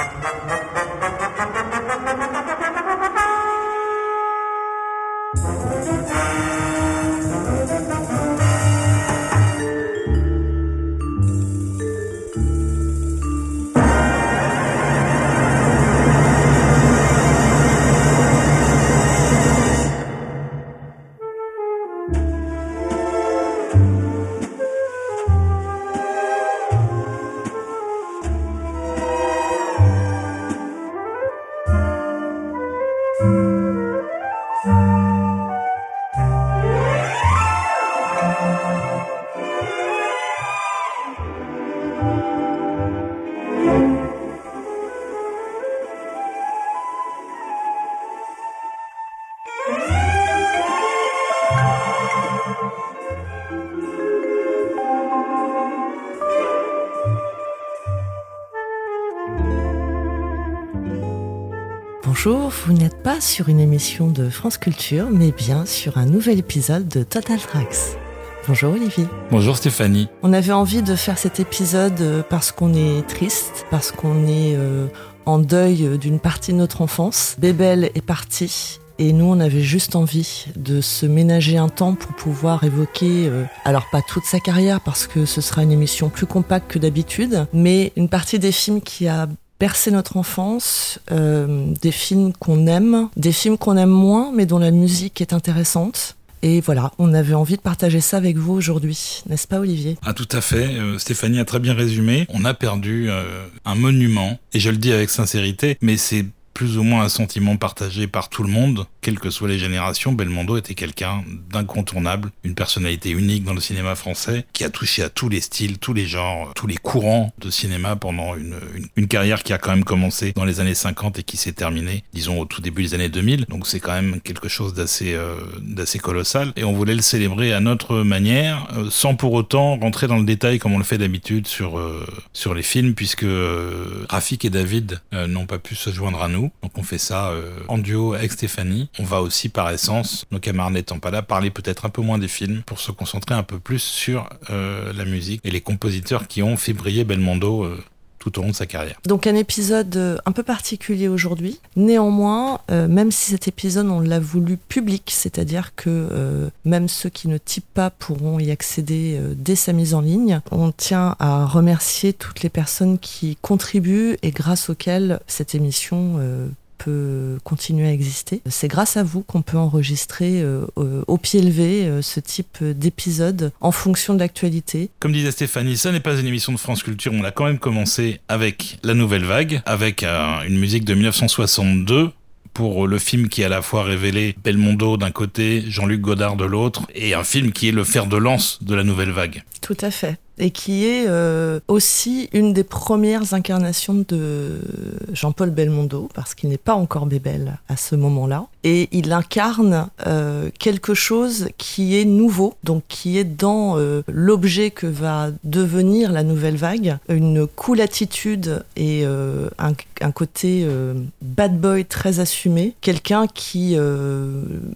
Ha ha ha! Pas sur une émission de France Culture, mais bien sur un nouvel épisode de Total Tracks. Bonjour Olivier. Bonjour Stéphanie. On avait envie de faire cet épisode euh, parce qu'on est triste, parce qu'on est euh, en deuil d'une partie de notre enfance. Bébel est parti et nous on avait juste envie de se ménager un temps pour pouvoir évoquer, euh, alors pas toute sa carrière parce que ce sera une émission plus compacte que d'habitude, mais une partie des films qui a bercer notre enfance, euh, des films qu'on aime, des films qu'on aime moins, mais dont la musique est intéressante. Et voilà, on avait envie de partager ça avec vous aujourd'hui, n'est-ce pas Olivier? Ah tout à fait, euh, Stéphanie a très bien résumé. On a perdu euh, un monument, et je le dis avec sincérité, mais c'est plus ou moins un sentiment partagé par tout le monde, quelles que soient les générations, Belmondo était quelqu'un d'incontournable, une personnalité unique dans le cinéma français, qui a touché à tous les styles, tous les genres, tous les courants de cinéma pendant une, une, carrière qui a quand même commencé dans les années 50 et qui s'est terminée, disons, au tout début des années 2000. Donc c'est quand même quelque chose d'assez euh, d'assez colossal. Et on voulait le célébrer à notre manière, euh, sans pour autant rentrer dans le détail comme on le fait d'habitude sur, euh, sur les films, puisque Rafik et David n'ont pas pu se joindre à nous. Donc on fait ça euh, en duo avec Stéphanie. On va aussi par essence, nos camarades n'étant pas là, parler peut-être un peu moins des films pour se concentrer un peu plus sur euh, la musique et les compositeurs qui ont fait briller Belmondo euh, tout au long de sa carrière. Donc un épisode euh, un peu particulier aujourd'hui. Néanmoins, euh, même si cet épisode on l'a voulu public, c'est-à-dire que euh, même ceux qui ne typent pas pourront y accéder dès sa mise en ligne, on tient à remercier toutes les personnes qui contribuent et grâce auxquelles cette émission peut continuer à exister. C'est grâce à vous qu'on peut enregistrer euh, au pied levé euh, ce type d'épisode en fonction de l'actualité. Comme disait Stéphanie, ça n'est pas une émission de France Culture, on a quand même commencé avec La Nouvelle Vague, avec euh, une musique de 1962 pour le film qui a à la fois révélé Belmondo d'un côté, Jean-Luc Godard de l'autre, et un film qui est le fer de lance de la nouvelle vague. Tout à fait et qui est euh, aussi une des premières incarnations de Jean-Paul Belmondo, parce qu'il n'est pas encore Bébel à ce moment-là. Et il incarne euh, quelque chose qui est nouveau, donc qui est dans euh, l'objet que va devenir la nouvelle vague, une cool attitude et un, un, côté bad boy très assumé, quelqu'un qui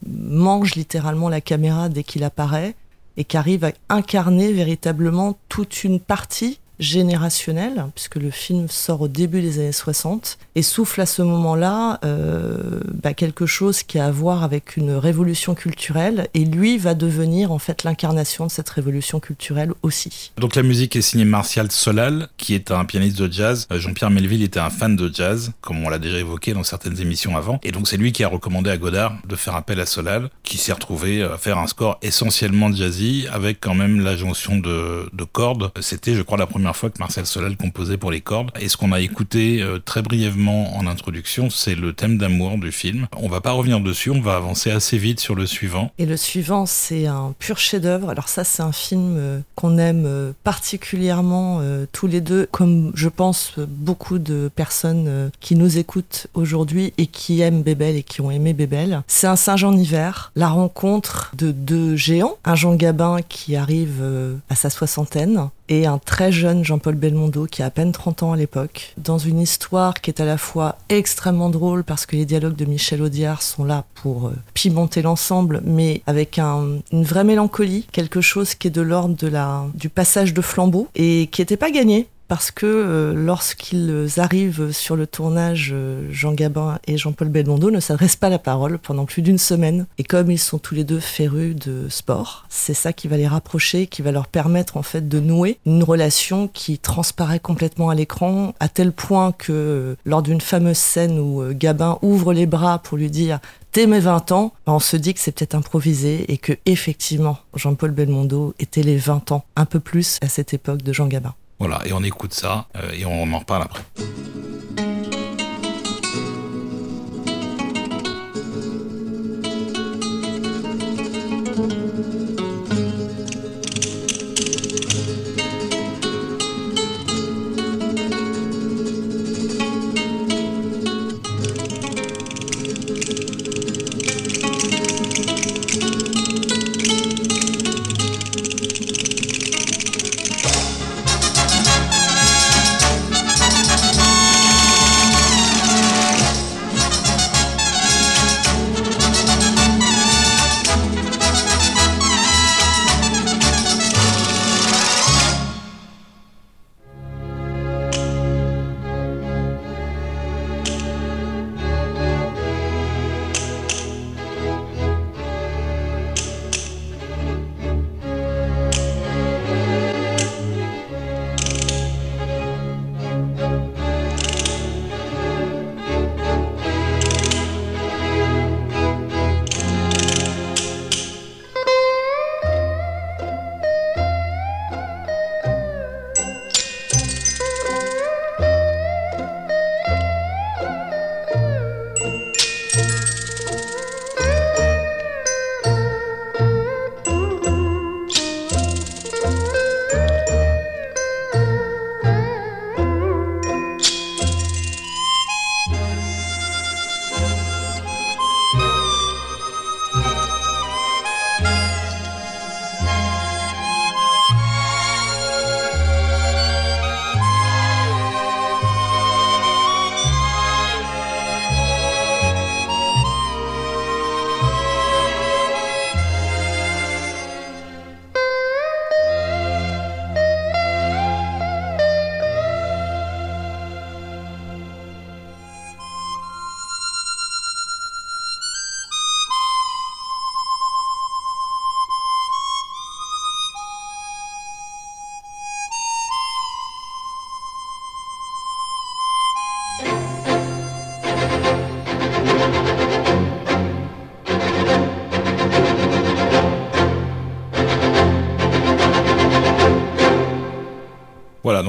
mange littéralement la caméra dès qu'il apparaît, et qui arrive à incarner véritablement toute une partie générationnel, puisque le film sort au début des années 60, et souffle à ce moment-là euh, bah, quelque chose qui a à voir avec une révolution culturelle, et lui va devenir en fait l'incarnation de cette révolution culturelle aussi. Donc la musique est signée Martial Solal, qui est un pianiste de jazz. Euh, Jean-Pierre Melville était un fan de jazz, comme on l'a déjà évoqué dans certaines émissions avant, et donc c'est lui qui a recommandé à Godard de faire appel à Solal, qui s'est retrouvé à faire un score essentiellement jazzy, avec quand même la jonction de cordes. C'était, je crois, la première fois que Marcel Solal composait pour les cordes. Et ce qu'on a écouté euh, très brièvement en introduction, c'est le thème d'amour du film. On va pas revenir dessus, on va avancer assez vite sur le suivant. Et le suivant, c'est un pur chef-d'œuvre. Alors ça, c'est un film euh, qu'on aime euh, particulièrement tous les deux, comme je pense beaucoup de personnes qui nous écoutent aujourd'hui et qui aiment Bébel et qui ont aimé Bébel. C'est un Saint-Jean hiver, la rencontre de deux géants, un Jean Gabin qui arrive à sa soixantaine et un très jeune Jean-Paul Belmondo qui a à peine 30 ans à l'époque, dans une histoire qui est à la fois extrêmement drôle parce que les dialogues de Michel Audiard sont là pour euh, pimenter l'ensemble, mais avec un, une vraie mélancolie, quelque chose qui est de l'ordre de la, du passage de flambeau et qui n'était pas gagné parce que euh, lorsqu'ils arrivent sur le tournage, euh, Jean Gabin et Jean-Paul Belmondo ne s'adressent pas la parole pendant plus d'une semaine. Et comme ils sont tous les deux férus de sport, c'est ça qui va les rapprocher, qui va leur permettre en fait de nouer une relation qui transparaît complètement à l'écran, à tel point que euh, lors d'une fameuse scène où Gabin ouvre les bras pour lui dire dès mes 20 ans, on se dit que c'est peut-être improvisé et que effectivement Jean-Paul Belmondo était les 20 ans, un peu plus à cette époque de Jean Gabin. Voilà, et on écoute ça euh, et on en reparle après.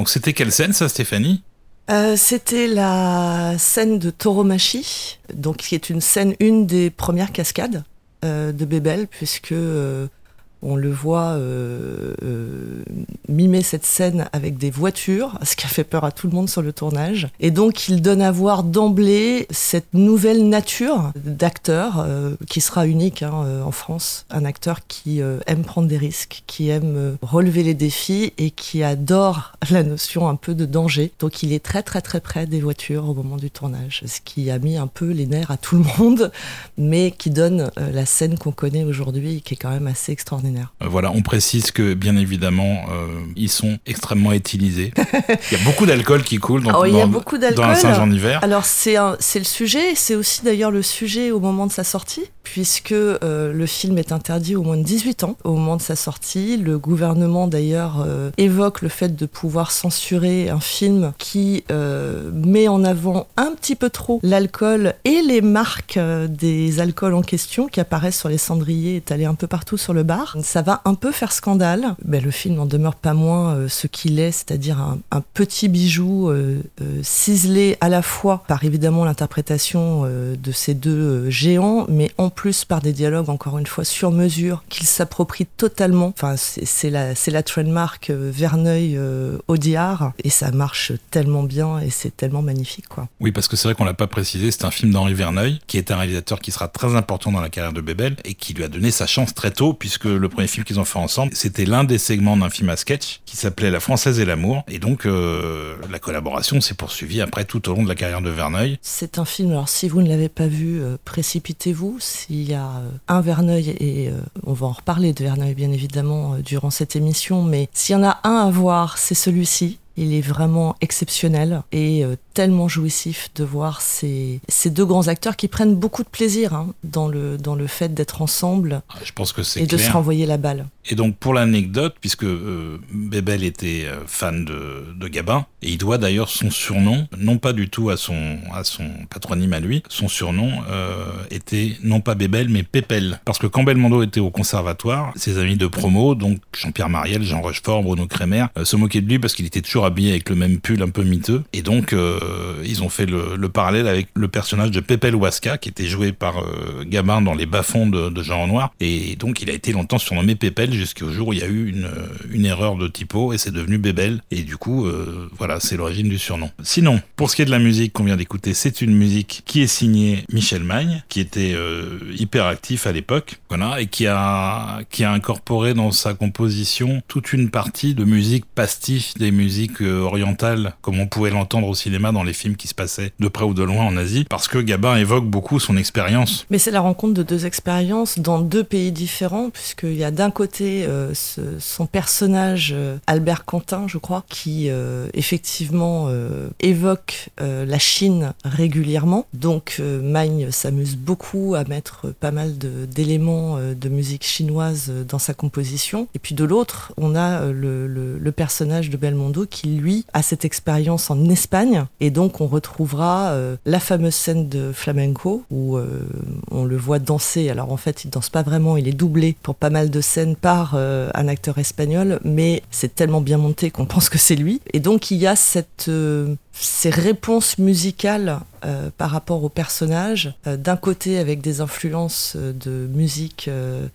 Donc c'était quelle scène ça, Stéphanie? Euh, C'était la scène de Tauromachi, donc qui est une scène, une des premières cascades euh, de Bébel, puisque euh, on le voit euh, euh, mimer cette scène avec des voitures, ce qui a fait peur à tout le monde sur le tournage. Et donc il donne à voir d'emblée cette nouvelle nature d'acteur euh, qui sera unique hein, en France. Un acteur qui aime prendre des risques, qui aime relever les défis et qui adore la notion un peu de danger. Donc il est très très très près des voitures au moment du tournage, ce qui a mis un peu les nerfs à tout le monde, mais qui donne la scène qu'on connaît aujourd'hui, qui est quand même assez extraordinaire. Euh, voilà, on précise que bien évidemment, euh, ils sont extrêmement éthylisés. il y a beaucoup d'alcool qui coule dans, oh, il y a beaucoup dans Saint-Jean d'hiver. Alors c'est le sujet, c'est aussi d'ailleurs le sujet au moment de sa sortie, puisque euh, le film est interdit au moins de 18 ans au moment de sa sortie. Le gouvernement d'ailleurs évoque le fait de pouvoir censurer un film qui met en avant un petit peu trop l'alcool et les marques des alcools en question qui apparaissent sur les cendriers étalés un peu partout sur le bar ça va un peu faire scandale. Ben, le film n'en demeure pas moins euh, ce qu'il est, c'est-à-dire un, petit bijou euh, euh, ciselé à la fois par évidemment l'interprétation de ces deux géants, mais en plus par des dialogues encore une fois sur mesure qu'il s'approprie totalement. Enfin, c'est la, la trademark Verneuil-Audiard et ça marche tellement bien et c'est tellement magnifique. quoi. Oui, parce que c'est vrai qu'on l'a pas précisé, c'est un film d'Henri Verneuil qui est un réalisateur qui sera très important dans la carrière de Bébel et qui lui a donné sa chance très tôt puisque le premier film qu'ils ont fait ensemble, c'était l'un des segments d'un film à sketch qui s'appelait La Française et l'amour. Et donc, euh, la collaboration s'est poursuivie après tout au long de la carrière de Verneuil. C'est un film, alors si vous ne l'avez pas vu, euh, précipitez-vous. S'il y a euh, un Verneuil, et on va en reparler de Verneuil bien évidemment durant cette émission, mais s'il y en a un à voir, c'est celui-ci Il est vraiment exceptionnel et euh, tellement jouissif de voir ces, ces, deux grands acteurs qui prennent beaucoup de plaisir hein, dans, le, dans le fait d'être ensemble ah, Je pense que et de se renvoyer la balle. Et donc pour l'anecdote, puisque euh, Bébel était euh, fan de, de, Gabin, et il doit d'ailleurs son surnom, non pas du tout à son, à son patronyme à lui, son surnom euh, était non pas Bébel mais Pépel. Parce que quand Belmondo était au conservatoire, ses amis de promo, donc Jean-Pierre Mariel, Jean Rochefort, Bruno Kremer, euh, se moquaient de lui parce qu'il était toujours habillé avec le même pull un peu miteux. Et donc euh, ils ont fait le, le, parallèle avec le personnage de Pépel Waska qui était joué par Gabin dans les bas-fonds de, de Jean Renoir. Et donc il a été longtemps surnommé Pépel jusqu'au jour où il y a eu une, une erreur de typo et c'est devenu Bébel. Et du coup, euh, voilà, c'est l'origine du surnom. Sinon, pour ce qui est de la musique qu'on vient d'écouter, c'est une musique qui est signée Michel Magne, qui était euh, hyper actif à l'époque, voilà, et qui a, qui a incorporé dans sa composition toute une partie de musique pastiche des musiques euh, orientales, comme on pouvait l'entendre au cinéma dans les films qui se passaient de près ou de loin en Asie, parce que Gabin évoque beaucoup son expérience. Mais c'est la rencontre de deux expériences dans deux pays différents, puisqu'il y a d'un côté euh, son personnage euh, Albert Quentin, je crois, qui effectivement évoque la Chine régulièrement. Donc Magne s'amuse beaucoup à mettre pas mal d'éléments de, musique chinoise dans sa composition. Et puis de l'autre, on a le, le, personnage de Belmondo qui, lui, a cette expérience en Espagne. Et donc on retrouvera la fameuse scène de flamenco où on le voit danser. Alors en fait, il danse pas vraiment, il est doublé pour pas mal de scènes par euh, un acteur espagnol, mais c'est tellement bien monté qu'on pense que c'est lui. Et donc il y a cette, euh, ces réponses musicales euh, par rapport au personnage, d'un côté avec des influences de musique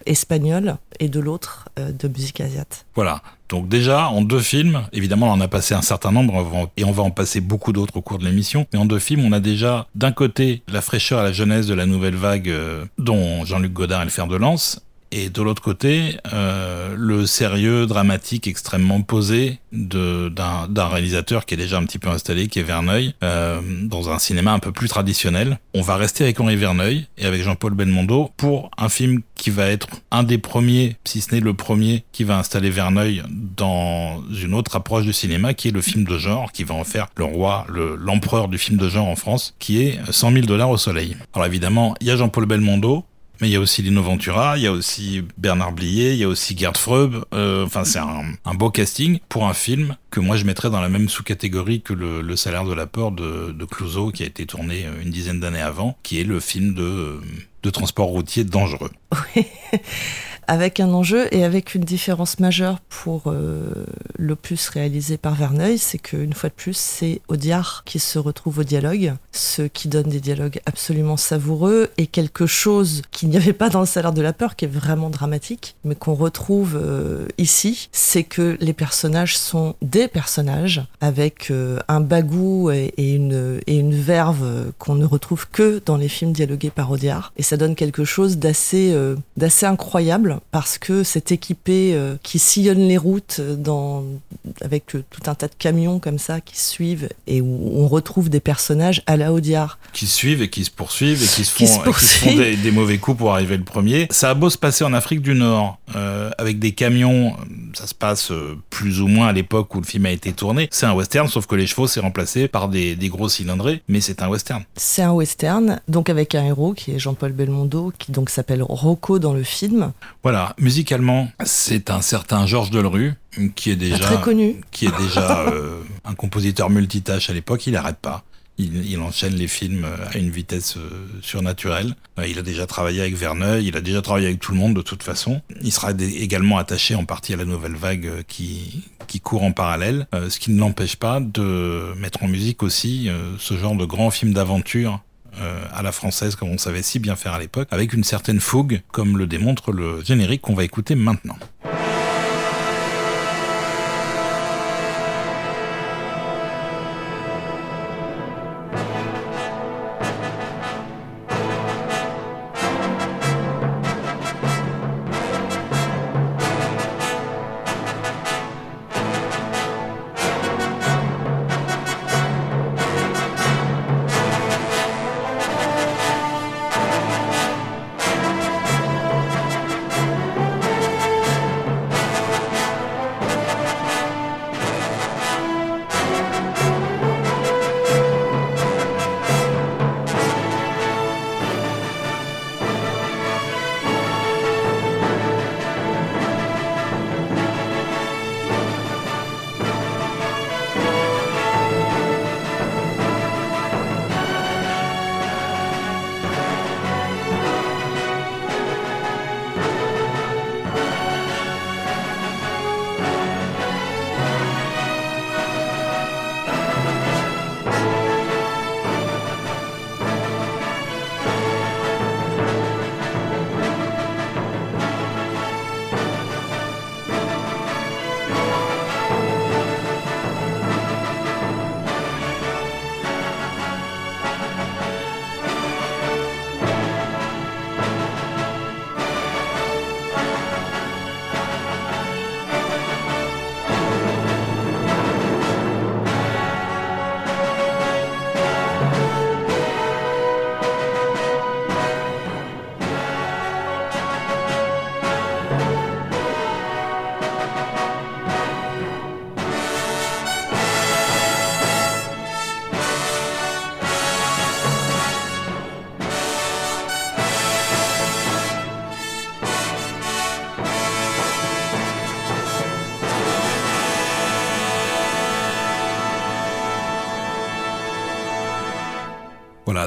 espagnole et de l'autre de musique asiate. Voilà. Donc déjà, en deux films, évidemment, on en a passé un certain nombre et on va en passer beaucoup d'autres au cours de l'émission, mais en deux films, on a déjà d'un côté la fraîcheur et la jeunesse de la nouvelle vague dont Jean-Luc Godard est le fer de lance, et de l'autre côté, euh, le sérieux dramatique extrêmement posé d'un réalisateur qui est déjà un petit peu installé, qui est Verneuil, euh, dans un cinéma un peu plus traditionnel. On va rester avec Henri Verneuil et avec Jean-Paul Belmondo pour un film qui va être un des premiers, si ce n'est le premier, qui va installer Verneuil dans une autre approche du cinéma, qui est le film de genre, qui va en faire le roi, l'empereur du film de genre en France, qui est 100 000 dollars au soleil. Alors évidemment, il y a Jean-Paul Belmondo, mais il y a aussi Lino Ventura, il y a aussi Bernard Blier, il y a aussi Gerd Freub. Euh, enfin, c'est un, beau casting pour un film que moi je mettrais dans la même sous-catégorie que le, le, salaire de la peur de, de Clouseau, qui a été tourné euh, une dizaine d'années avant, qui est le film de, de transport routier dangereux. Avec un enjeu et avec une différence majeure pour euh, l'opus réalisé par Verneuil, c'est qu'une fois de plus, c'est Audiard qui se retrouve au dialogue, ce qui donne des dialogues absolument savoureux et quelque chose qu'il n'y avait pas dans le salaire de la peur, qui est vraiment dramatique, mais qu'on retrouve euh, ici, c'est que les personnages sont des personnages avec euh, un bagou et, une, verve qu'on ne retrouve que dans les films dialogués par Audiard. Et ça donne quelque chose d'assez d'assez incroyable parce que c'est équipé euh, qui sillonne les routes dans, avec euh, tout un tas de camions comme ça qui suivent et où on retrouve des personnages à la Audiard. Qui suivent et qui se poursuivent et qui se font, des, mauvais coups pour arriver le premier. Ça a beau se passer en Afrique du Nord euh, avec des camions, ça se passe plus ou moins à l'époque où le film a été tourné. C'est un western, sauf que les chevaux c'est remplacé par des, des gros cylindrés, mais c'est un western. C'est un western, donc avec un héros qui est Jean-Paul Belmondo, qui donc s'appelle Rocco dans le film. Voilà, musicalement, c'est un certain Georges Delru qui est déjà très connu, qui est déjà euh, un compositeur multitâche à l'époque. Il n'arrête pas. Il, enchaîne les films à une vitesse euh, surnaturelle. Euh, il a déjà travaillé avec Verneuil, il a déjà travaillé avec tout le monde de toute façon. Il sera également attaché en partie à la nouvelle vague qui, qui court en parallèle, ce qui ne l'empêche pas de mettre en musique aussi ce genre de grands films d'aventure euh, à la française comme on savait si bien faire à l'époque, avec une certaine fougue, comme le démontre le générique qu'on va écouter maintenant.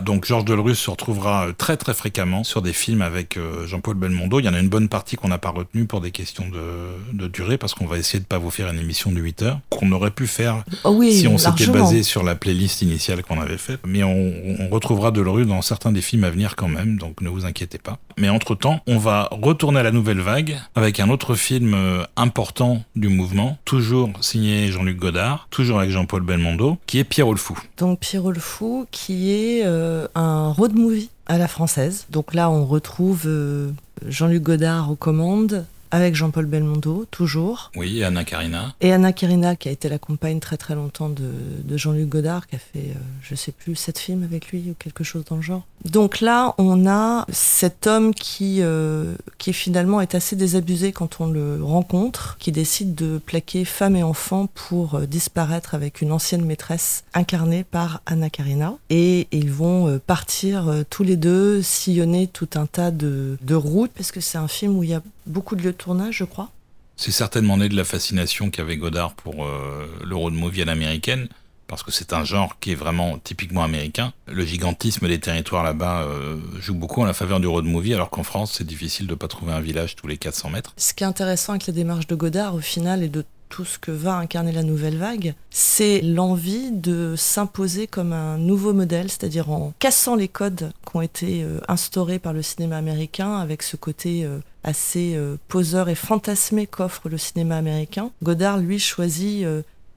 Donc Georges Delrusse se retrouvera euh, très très fréquemment sur des films avec euh, Jean-Paul Belmondo. Il y en a une bonne partie qu'on n'a pas retenue pour des questions de, de durée, parce qu'on va essayer de pas vous faire une émission de 8 heures, qu'on aurait pu faire Oh oui, si on s'était basé sur la playlist initiale qu'on avait faite. Mais on, on retrouvera Delrusse dans certains des films à venir quand même, donc ne vous inquiétez pas. Mais entre-temps, on va retourner à la nouvelle vague avec un autre film euh, important du mouvement, toujours signé Jean-Luc Godard, toujours avec Jean-Paul Belmondo, qui est Pierrot le Fou. Donc Pierrot le Fou, qui est euh, un road movie à la française. Donc là, on retrouve euh, Jean-Luc Godard aux commandes, avec Jean-Paul Belmondo, toujours. Oui, et Anna Karina. Et Anna Karina, qui a été la compagne très très longtemps de, de Jean-Luc Godard, qui a fait, euh, je sais plus, sept films avec lui ou quelque chose dans le genre. Donc là, on a cet homme qui, euh, qui finalement est assez désabusé quand on le rencontre, qui décide de plaquer femme et enfant pour euh, disparaître avec une ancienne maîtresse incarnée par Anna Karina. Et ils vont euh, partir tous les deux, sillonner tout un tas de, de routes, parce que c'est un film où il y a beaucoup de lieux de tournage, je crois. C'est certainement né de la fascination qu'avait Godard pour euh, le road movie à l'américaine, parce que c'est un genre qui est vraiment typiquement américain. Le gigantisme des territoires là-bas euh, joue beaucoup en la faveur du road movie, alors qu'en France, c'est difficile de pas trouver un village tous les 400 mètres. Ce qui est intéressant avec la démarche de Godard, au final, et de tout ce que va incarner la nouvelle vague, c'est l'envie de s'imposer comme un nouveau modèle, c'est-à-dire en cassant les codes qui ont été euh, instaurés par le cinéma américain, avec ce côté euh, assez euh, poseur et fantasmé qu'offre le cinéma américain. Godard, lui, choisit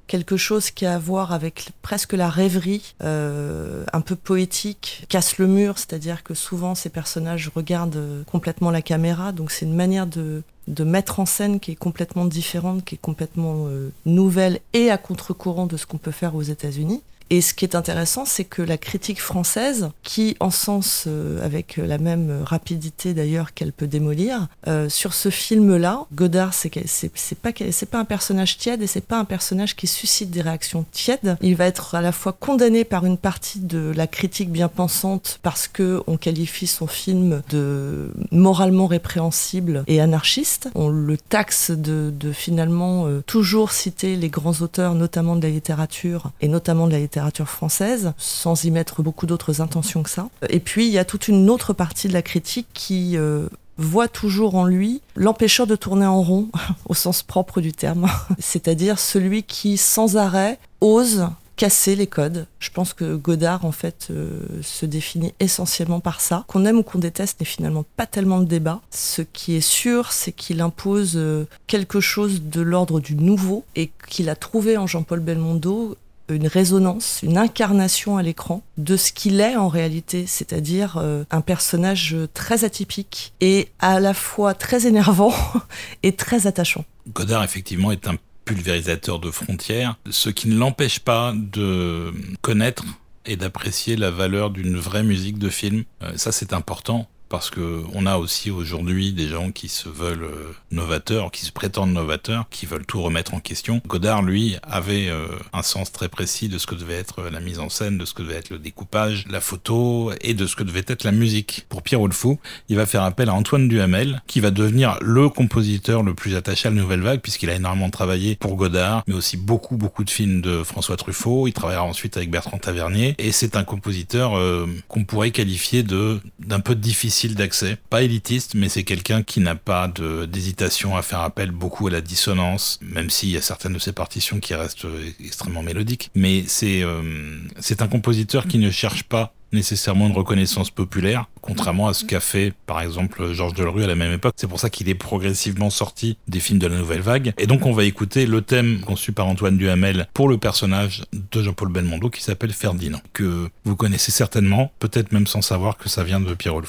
quelque chose qui a à voir avec presque la rêverie, euh, un peu poétique, casse le mur, c'est-à-dire que souvent ces personnages regardent complètement la caméra, donc c'est une manière de, de mettre en scène qui est complètement différente, qui est complètement euh, nouvelle et à contre-courant de ce qu'on peut faire aux États-Unis. Et ce qui est intéressant, c'est que la critique française, qui encense euh, avec la même rapidité d'ailleurs qu'elle peut démolir, euh, sur ce film-là, Godard, c'est pas c'est pas un personnage tiède et c'est pas un personnage qui suscite des réactions tièdes. Il va être à la fois condamné par une partie de la critique bien pensante parce que on qualifie son film de moralement répréhensible et anarchiste. On le taxe de, de finalement euh, toujours citer les grands auteurs, notamment de la littérature et notamment de la littérature française, sans y mettre beaucoup d'autres intentions que ça. Et puis il y a toute une autre partie de la critique qui euh, voit toujours en lui l'empêcheur de tourner en rond, au sens propre du terme, c'est-à-dire celui qui sans arrêt ose casser les codes. Je pense que Godard, en fait, euh, se définit essentiellement par ça. Qu'on aime ou qu'on déteste n'est finalement pas tellement le débat. Ce qui est sûr, c'est qu'il impose euh, quelque chose de l'ordre du nouveau et qu'il a trouvé en Jean-Paul Belmondo une résonance, une incarnation à l'écran de ce qu'il est en réalité, c'est-à-dire euh, un personnage très atypique et à la fois très énervant et très attachant. Godard, effectivement, est un pulvérisateur de frontières, ce qui ne l'empêche pas de connaître et d'apprécier la valeur d'une vraie musique de film. Euh, ça, c'est important. Parce que on a aussi aujourd'hui des gens qui se veulent euh, novateurs, qui se prétendent novateurs, qui veulent tout remettre en question. Godard, lui, avait euh, un sens très précis de ce que devait être la mise en scène, de ce que devait être le découpage, la photo et de ce que devait être la musique. Pour Pierrot le Fou, il va faire appel à Antoine Duhamel, qui va devenir le compositeur le plus attaché à la nouvelle vague, puisqu'il a énormément travaillé pour Godard, mais aussi beaucoup, beaucoup de films de François Truffaut. Il travaillera ensuite avec Bertrand Tavernier, et c'est un compositeur euh, qu'on pourrait qualifier de d'un peu difficile d'accès. Pas élitiste, mais c'est quelqu'un qui n'a pas d'hésitation à faire appel beaucoup à la dissonance, même s'il y a certaines de ses partitions qui restent euh, extrêmement mélodiques. Mais c'est euh, c'est un compositeur qui ne cherche pas nécessairement une reconnaissance populaire, contrairement à ce qu'a fait par exemple Georges Delerue à la même époque. C'est pour ça qu'il est progressivement sorti des films de la nouvelle vague. Et donc on va écouter le thème conçu par Antoine Duhamel pour le personnage de Jean-Paul Belmondo qui s'appelle Ferdinand, que vous connaissez certainement, peut-être même sans savoir que ça vient de Pierrot le.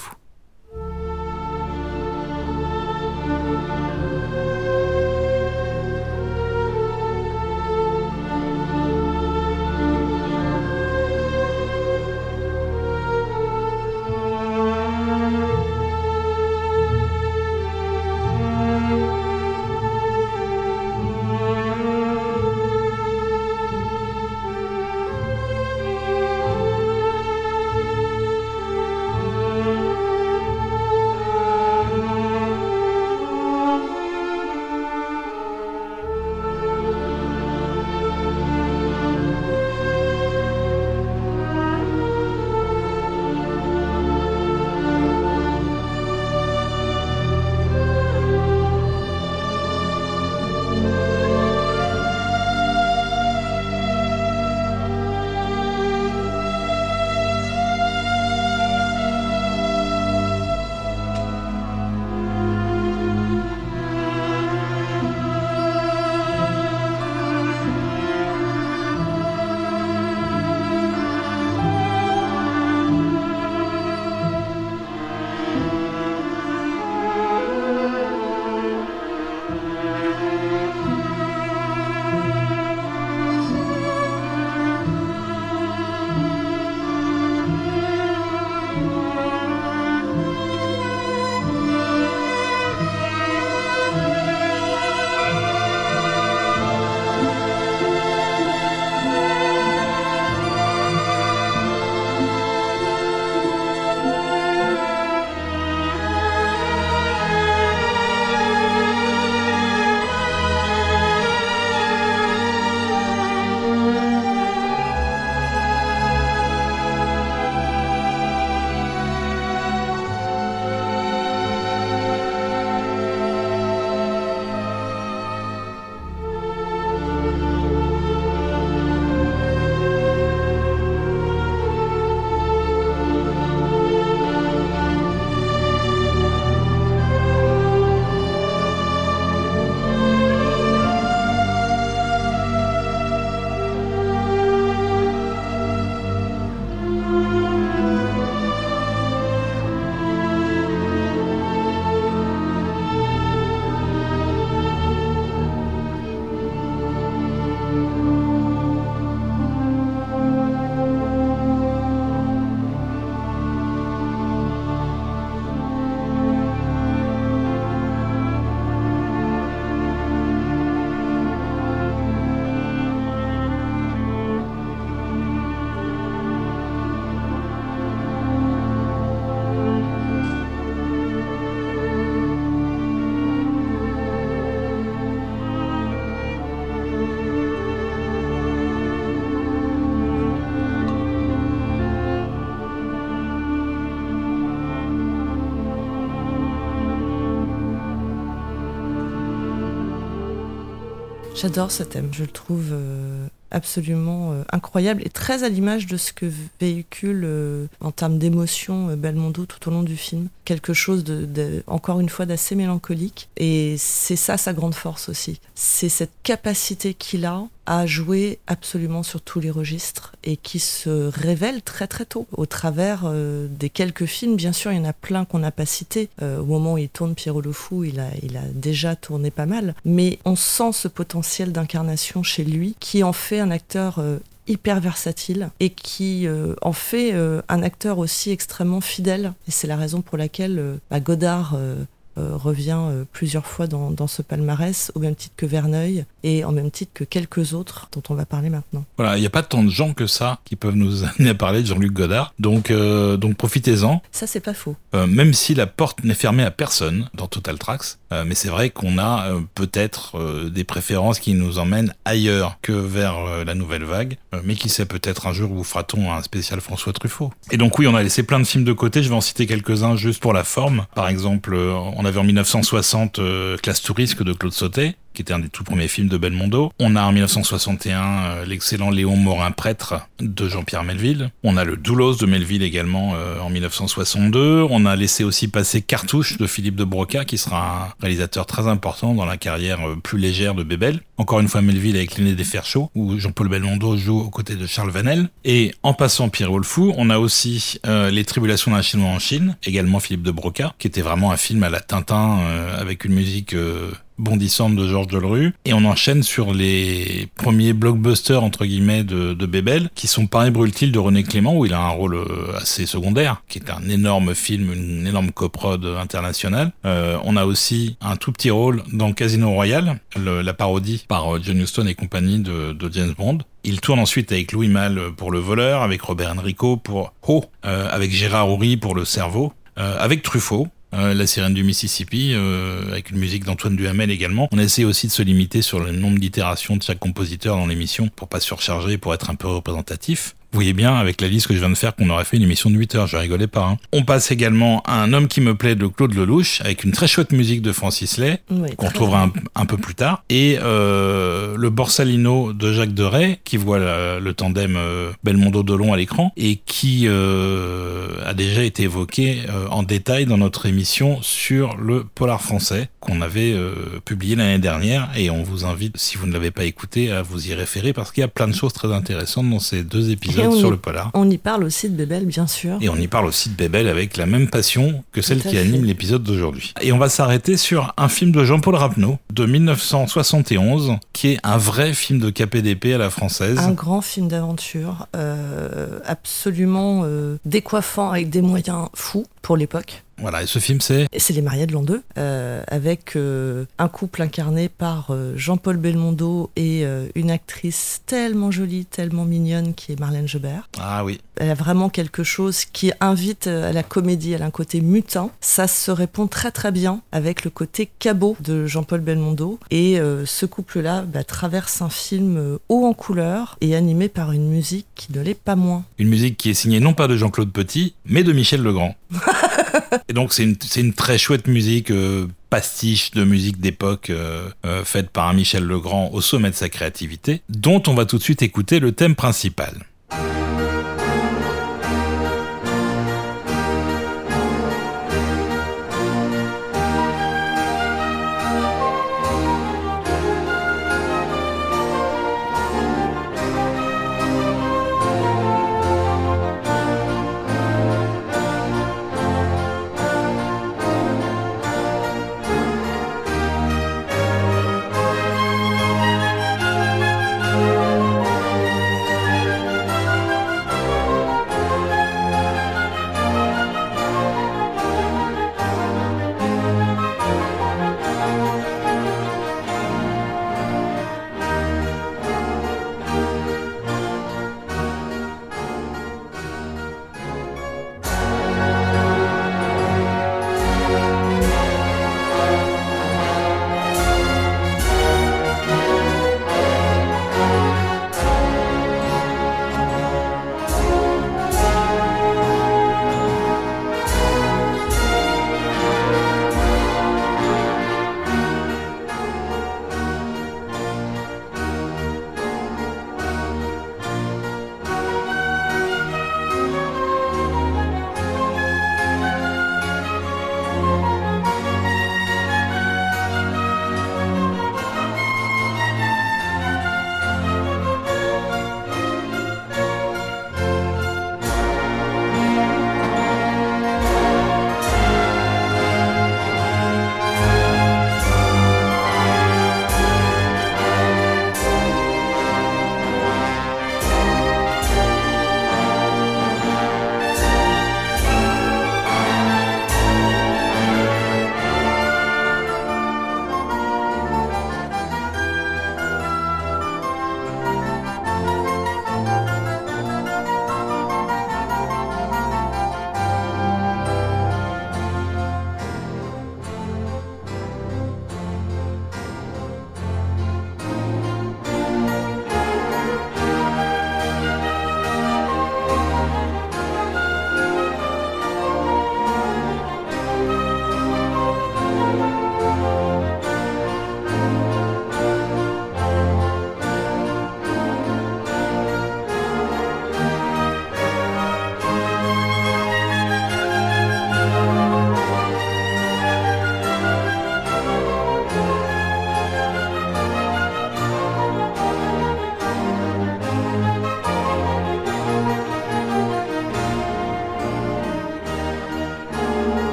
J'adore ce thème, je le trouve euh, absolument euh, incroyable et très à l'image de ce que véhicule euh, en termes d'émotion Belmondo tout au long du film. Quelque chose de, encore une fois d'assez mélancolique et c'est ça sa grande force aussi. C'est cette capacité qu'il a à jouer absolument sur tous les registres et qui se révèle très très tôt au travers des quelques films. Bien sûr, il y en a plein qu'on n'a pas cités. au moment où il tourne Pierrot le Fou, il a, a déjà tourné pas mal. Mais on sent ce potentiel d'incarnation chez lui qui en fait un acteur euh, hyper versatile et qui euh, en fait euh, un acteur aussi extrêmement fidèle. Et c'est la raison pour laquelle bah, Godard euh, revient euh, plusieurs fois dans, ce palmarès, au même titre que Verneuil et en même titre que quelques autres dont on va parler maintenant. Voilà, il n'y a pas tant de gens que ça qui peuvent nous amener à parler de Jean-Luc Godard, donc, euh, donc profitez-en. Ça, c'est pas faux. même si la porte n'est fermée à personne dans Total Tracks, mais c'est vrai qu'on a peut-être des préférences qui nous emmènent ailleurs que vers la nouvelle vague, mais qui sait peut-être un jour vous fera-t-on un spécial François Truffaut. Et donc oui, on a laissé plein de films de côté, je vais en citer quelques-uns juste pour la forme. Par exemple, on avait en 1960 euh, Classe Touriste de Claude Sautet, qui était un des tout premiers films de Belmondo. On a en 1961 euh, l'excellent Léon Morin Prêtre de Jean-Pierre Melville. On a le Doulos de Melville également euh, en 1962. On a laissé aussi passer Cartouche de Philippe de Broca, qui sera un réalisateur très important dans la carrière plus légère de Bébel. Encore une fois Melville avec l'aîné des Fers Chauds, où Jean-Paul Belmondo joue aux côtés de Charles Vanel. Et en passant Pierre le Fou, on a aussi Les Tribulations d'un Chinois en Chine, également Philippe de Broca, qui était vraiment un film à la euh, avec une musique euh, bondissante de Georges Delru. Et on enchaîne sur les premiers blockbusters, entre guillemets, de, de Bébel, qui sont Paris brûle-t-il de René Clément, où il a un rôle euh, assez secondaire, qui est un énorme film, une énorme coprode internationale. on a aussi un tout petit rôle dans Casino Royale, la parodie par John Huston et compagnie de, James Bond. Il tourne ensuite avec Louis Malle pour Le Voleur, avec Robert Enrico pour Ho, avec Gérard Houry pour Le Cerveau, avec Truffaut, euh, la sirène du Mississippi, euh, avec une musique d'Antoine Duhamel également. On essaie aussi de se limiter sur le nombre d'itérations de chaque compositeur dans l'émission pour pas surcharger, pour être un peu représentatif. Vous voyez bien, avec la liste que je viens de faire, qu'on aurait fait une émission de 8 heures, je rigolais pas. Hein. On passe également à Un homme qui me plaît de Claude Lelouch, avec une très chouette musique de Francis Lay, qu'on retrouvera un, peu plus tard, et euh, le Borsalino de Jacques Deray, qui voit le tandem euh, Belmondo-Delon à l'écran, et qui euh, a déjà été évoqué euh, en détail dans notre émission sur le polar français, qu'on avait publié l'année dernière, et on vous invite, si vous ne l'avez pas écouté, à vous y référer, parce qu'il y a plein de choses très intéressantes dans ces deux épisodes sur le polar. On y parle aussi de Bébel, bien sûr. Et on y parle aussi de Bébel avec la même passion que celle qui anime l'épisode d'aujourd'hui. Et on va s'arrêter sur un film de Jean-Paul Rapneau de 1971, qui est un vrai film de KPDP à la française. Un grand film d'aventure, euh, absolument euh, décoiffant avec des moyens fous pour l'époque. Voilà, et ce film c'est C'est Les Mariés de l'an 2, euh, avec euh, un couple incarné par euh, Jean-Paul Belmondo et une actrice tellement jolie, tellement mignonne qui est Marlène Jobert. Ah oui. Elle a vraiment quelque chose qui invite à la comédie, elle a un côté mutin. Ça se répond très très bien avec le côté cabot de Jean-Paul Belmondo. Et ce couple-là bah, traverse un film haut en couleur et animé par une musique qui ne l'est pas moins. Une musique qui est signée non pas de Jean-Claude Petit, mais de Michel Legrand. Et donc c'est une, très chouette musique, euh, pastiche de musique d'époque euh, euh, faite par Michel Legrand au sommet de sa créativité, dont on va tout de suite écouter le thème principal.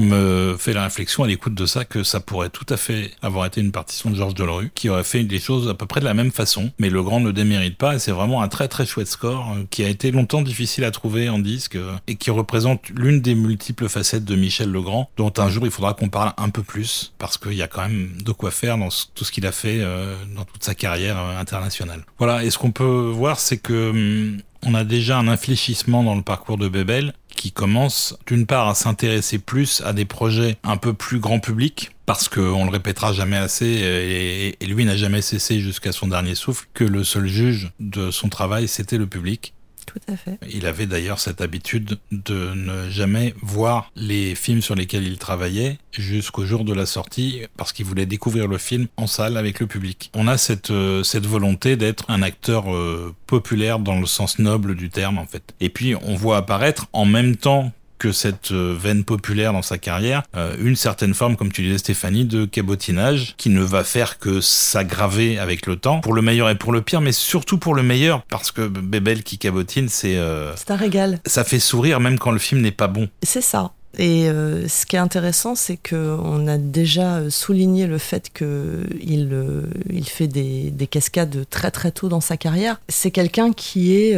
Me fais la réflexion à l'écoute de ça que ça pourrait tout à fait avoir été une partition de Georges Delerue qui aurait fait des choses à peu près de la même façon. Mais le grand ne démérite pas et c'est vraiment un très très chouette score euh, qui a été longtemps difficile à trouver en disque euh, et qui représente l'une des multiples facettes de Michel Legrand dont un jour il faudra qu'on parle un peu plus parce qu'il y a quand même de quoi faire dans tout ce qu'il a fait euh, dans toute sa carrière internationale. Voilà, et ce qu'on peut voir c'est que hum, on a déjà un infléchissement dans le parcours de Bebel qui commence d'une part à s'intéresser plus à des projets un peu plus grand public parce qu'on le répétera jamais assez et, lui n'a jamais cessé jusqu'à son dernier souffle que le seul juge de son travail c'était le public Il avait d'ailleurs cette habitude de ne jamais voir les films sur lesquels il travaillait jusqu'au jour de la sortie parce qu'il voulait découvrir le film en salle avec le public. On a cette, euh, cette volonté d'être un acteur euh, populaire dans le sens noble du terme en fait. Et puis on voit apparaître en même temps que cette euh, veine populaire dans sa carrière, euh, une certaine forme, comme tu disais Stéphanie, de cabotinage qui ne va faire que s'aggraver avec le temps, pour le meilleur et pour le pire, mais surtout pour le meilleur, parce que Bébel qui cabotine, c'est... Euh, c'est un régal. Ça fait sourire même quand le film n'est pas bon. C'est ça. Et ce qui est intéressant, c'est qu'on a déjà souligné le fait qu'il il fait des, des, cascades très très tôt dans sa carrière. C'est quelqu'un qui est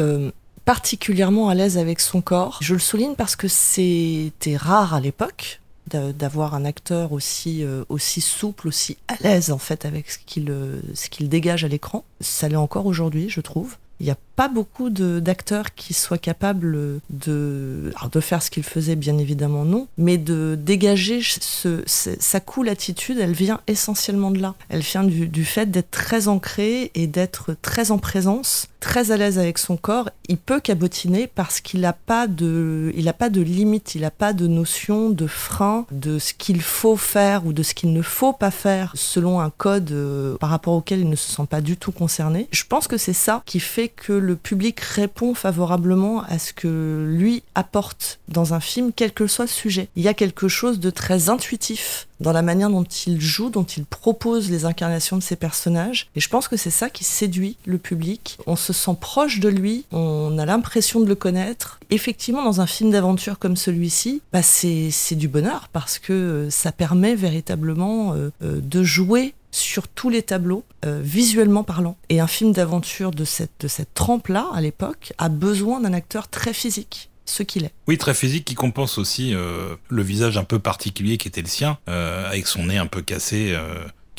particulièrement à l'aise avec son corps. Je le souligne parce que c'était rare à l'époque d'avoir un acteur aussi, euh, aussi souple, aussi à l'aise en fait avec ce qu'il euh, ce qu'il dégage à l'écran. Ça l'est encore aujourd'hui, je trouve. Il n'y a pas beaucoup d'acteurs qui soient capables de, de faire ce qu'il faisait, bien évidemment non, mais de dégager ce, sa cool attitude, elle vient essentiellement de là. Elle vient du, du fait d'être très ancré et d'être très en présence, très à l'aise avec son corps. Il peut cabotiner parce qu'il n'a pas, de, il a pas de limite, il n'a pas de notion de frein, de ce qu'il faut faire ou de ce qu'il ne faut pas faire selon un code euh, par rapport auquel il ne se sent pas du tout concerné. Je pense que c'est ça qui fait que le public répond favorablement à ce que lui apporte dans un film, quel que soit le sujet. Il y a quelque chose de très intuitif dans la manière dont il joue, dont il propose les incarnations de ses personnages. Et je pense que c'est ça qui séduit le public. On se sent proche de lui, on a l'impression de le connaître. Effectivement, dans un film d'aventure comme celui-ci, bah c'est du bonheur parce que ça permet véritablement euh, euh, de jouer sur tous les tableaux, euh, visuellement parlant. Et un film d'aventure de cette, de cette trempe-là, à l'époque, a besoin d'un acteur très physique ce qu'il est. Oui, très physique, qui compense aussi euh, le visage un peu particulier qui était le sien, euh, avec son nez un peu cassé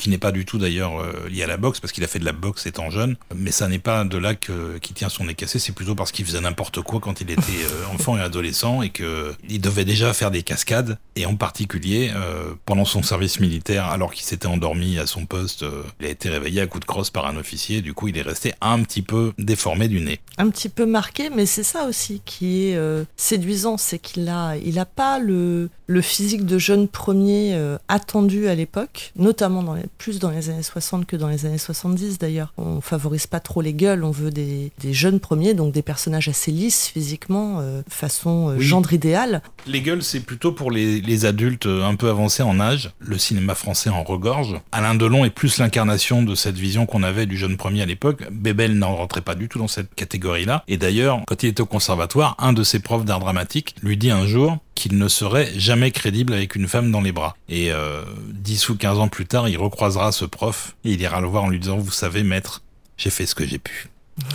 qui n'est pas du tout d'ailleurs euh, lié à la boxe, parce qu'il a fait de la boxe étant jeune, mais ça n'est pas de là que, qu'il tient son nez cassé, c'est plutôt parce qu'il faisait n'importe quoi quand il était euh, enfant et adolescent, et qu'il devait déjà faire des cascades, et en particulier, euh, pendant son service militaire, alors qu'il s'était endormi à son poste, il a été réveillé à coup de crosse par un officier, du coup il est resté un petit peu déformé du nez. Un petit peu marqué, mais c'est ça aussi qui est séduisant, c'est qu'il a, il a pas le, le physique de jeune premier attendu à l'époque, notamment dans les plus dans les années 60 que dans les années 70 d'ailleurs. On favorise pas trop les gueules, on veut des, jeunes premiers, donc des personnages assez lisses physiquement, euh, façon euh, gendre idéal. Les gueules, c'est plutôt pour les, adultes euh, un peu avancés en âge. Le cinéma français en regorge. Alain Delon est plus l'incarnation de cette vision qu'on avait du jeune premier à l'époque. Bébel n'en rentrait pas du tout dans cette catégorie-là. Et d'ailleurs, quand il était au conservatoire, un de ses profs d'art dramatique lui dit un jour qu'il ne serait jamais crédible avec une femme dans les bras. Et euh, 10 ou 15 ans plus tard, il recroisera ce prof et il ira le voir en lui disant, vous savez, maître, j'ai fait ce que j'ai pu.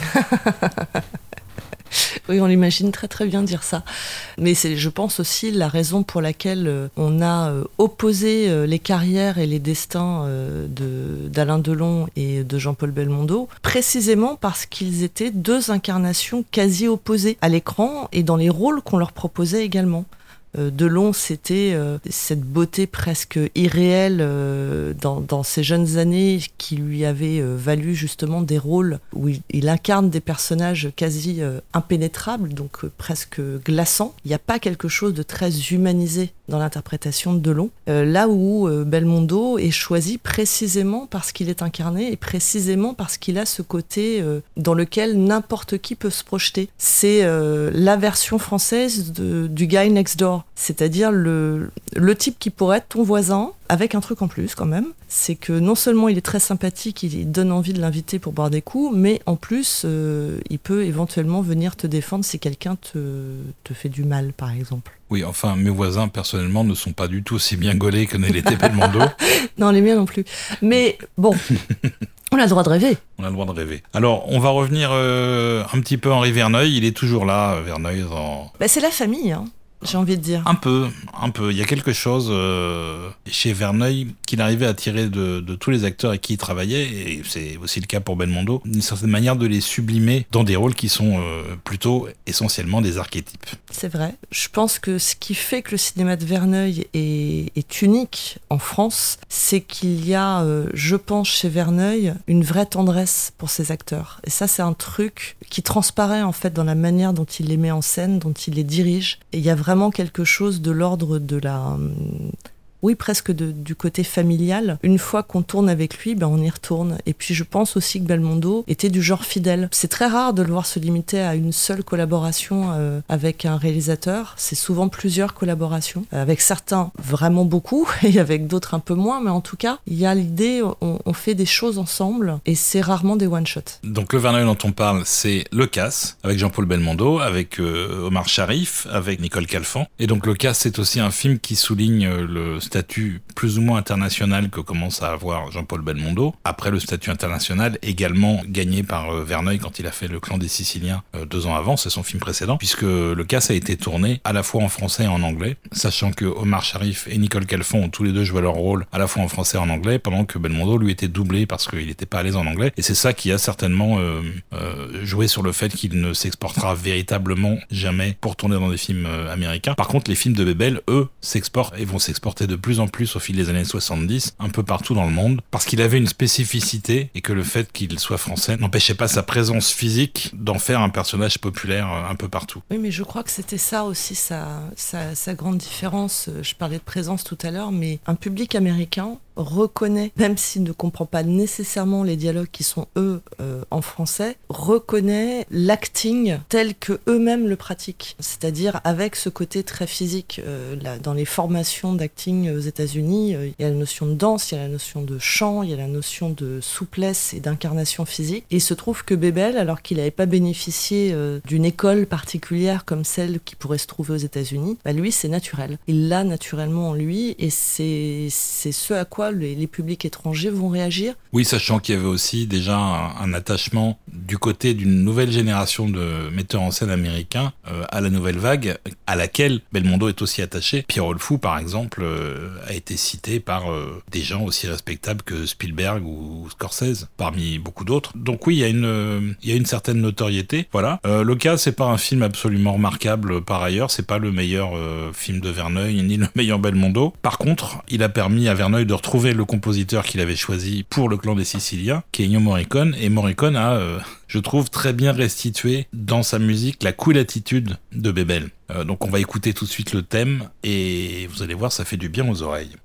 oui, on l'imagine très très bien dire ça. Mais c'est, je pense aussi, la raison pour laquelle euh, on a euh, opposé euh, les carrières et les destins de, d'Alain Delon et de Jean-Paul Belmondo, précisément parce qu'ils étaient deux incarnations quasi opposées à l'écran et dans les rôles qu'on leur proposait également. Euh, Delon, c'était euh, cette beauté presque irréelle euh, dans, ses jeunes années qui lui avait valu justement des rôles où il, incarne des personnages quasi impénétrables, donc presque glaçants. Il n'y a pas quelque chose de très humanisé dans l'interprétation de Delon. là où Belmondo est choisi précisément parce qu'il est incarné et précisément parce qu'il a ce côté dans lequel n'importe qui peut se projeter. C'est la version française du guy next door C'est-à-dire le, le type qui pourrait être ton voisin, avec un truc en plus quand même, c'est que non seulement il est très sympathique, il donne envie de l'inviter pour boire des coups, mais en plus euh, il peut éventuellement venir te défendre si quelqu'un te, te fait du mal par exemple. Oui, enfin, mes voisins, personnellement, ne sont pas du tout aussi bien gaulés que ne l'était Belmondo. non, les miens non plus. Mais bon, on a le droit de rêver. On a le droit de rêver. Alors, on va revenir euh, un petit peu Henri Verneuil. Il est toujours là, Verneuil. En... Bah, c'est la famille, hein j'ai envie de dire. Un peu, un peu. Il y a quelque chose euh, chez Verneuil qu'il arrivait à tirer de, de, tous les acteurs avec qui il travaillait, et c'est aussi le cas pour Belmondo, d'une certaine manière de les sublimer dans des rôles qui sont euh, plutôt essentiellement des archétypes. C'est vrai. Je pense que ce qui fait que le cinéma de Verneuil est, est unique en France, c'est qu'il y a, euh, je pense, chez Verneuil, une vraie tendresse pour ses acteurs. Et ça, c'est un truc qui transparaît en fait dans la manière dont il les met en scène, dont il les dirige. Et il y a vraiment quelque chose de l'ordre de la oui, presque du côté familial. Une fois qu'on tourne avec lui, ben on y retourne. Et puis je pense aussi que Belmondo était du genre fidèle. C'est très rare de le voir se limiter à une seule collaboration euh, avec un réalisateur. C'est souvent plusieurs collaborations, avec certains vraiment beaucoup et avec d'autres un peu moins. Mais en tout cas, il y a l'idée, on, fait des choses ensemble et c'est rarement des one-shots. Donc le Verneuil dont on parle, c'est Le Casse, avec Jean-Paul Belmondo, avec euh, Omar Sharif, avec Nicole Calfan. Et donc Le Casse, c'est aussi un film qui souligne euh, le statut plus ou moins international que commence à avoir Jean-Paul Belmondo. Après le statut international, également gagné par euh, Verneuil quand il a fait Le Clan des Siciliens euh, deux ans avant, c'est son film précédent, puisque le casse a été tourné à la fois en français et en anglais, sachant que Omar Sharif et Nicole Calfon ont tous les deux joué leur rôle à la fois en français et en anglais, pendant que Belmondo lui était doublé parce qu'il n'était pas à l'aise en anglais. Et c'est ça qui a certainement euh, joué sur le fait qu'il ne s'exportera véritablement jamais pour tourner dans des films américains. Par contre, les films de Bebel, eux, s'exportent et vont s'exporter de plus en plus au fil des années 70, un peu partout dans le monde, parce qu'il avait une spécificité et que le fait qu'il soit français n'empêchait pas sa présence physique d'en faire un personnage populaire euh, un peu partout. Oui, mais je crois que c'était ça aussi sa, sa, sa grande différence. Je parlais de présence tout à l'heure, mais un public américain reconnaît, même s'il ne comprend pas nécessairement les dialogues qui sont eux euh, en français, reconnaît l'acting tel que eux-mêmes le pratiquent. C'est-à-dire avec ce côté très physique. Euh, là, dans les formations d'acting aux États-Unis, euh, il y a la notion de danse, il y a la notion de chant, il y a la notion de souplesse et d'incarnation physique. Et il se trouve que Bebel, alors qu'il n'avait pas bénéficié d'une école particulière comme celle qui pourrait se trouver aux États-Unis, bah lui c'est naturel. Il l'a naturellement en lui et c'est ce à quoi les, publics étrangers vont réagir Oui, sachant qu'il y avait aussi déjà un, attachement du côté d'une nouvelle génération de metteurs en scène américains euh, à la nouvelle vague, à laquelle Belmondo est aussi attaché. Pierre Olfou, par exemple, euh, a été cité par euh, des gens aussi respectables que Spielberg ou Scorsese, parmi beaucoup d'autres. Donc oui, il y a une, il y a une certaine notoriété. Voilà. le cas, c'est pas un film absolument remarquable par ailleurs. C'est pas le meilleur film de Verneuil ni le meilleur Belmondo. Par contre, il a permis à Verneuil de retrouver le compositeur qu'il avait choisi pour le clan des Siciliens, qui est Morricone, et Morricone a, euh, je trouve, très bien restitué dans sa musique la cool attitude de Bebel. Euh, donc on va écouter tout de suite le thème, et vous allez voir, ça fait du bien aux oreilles.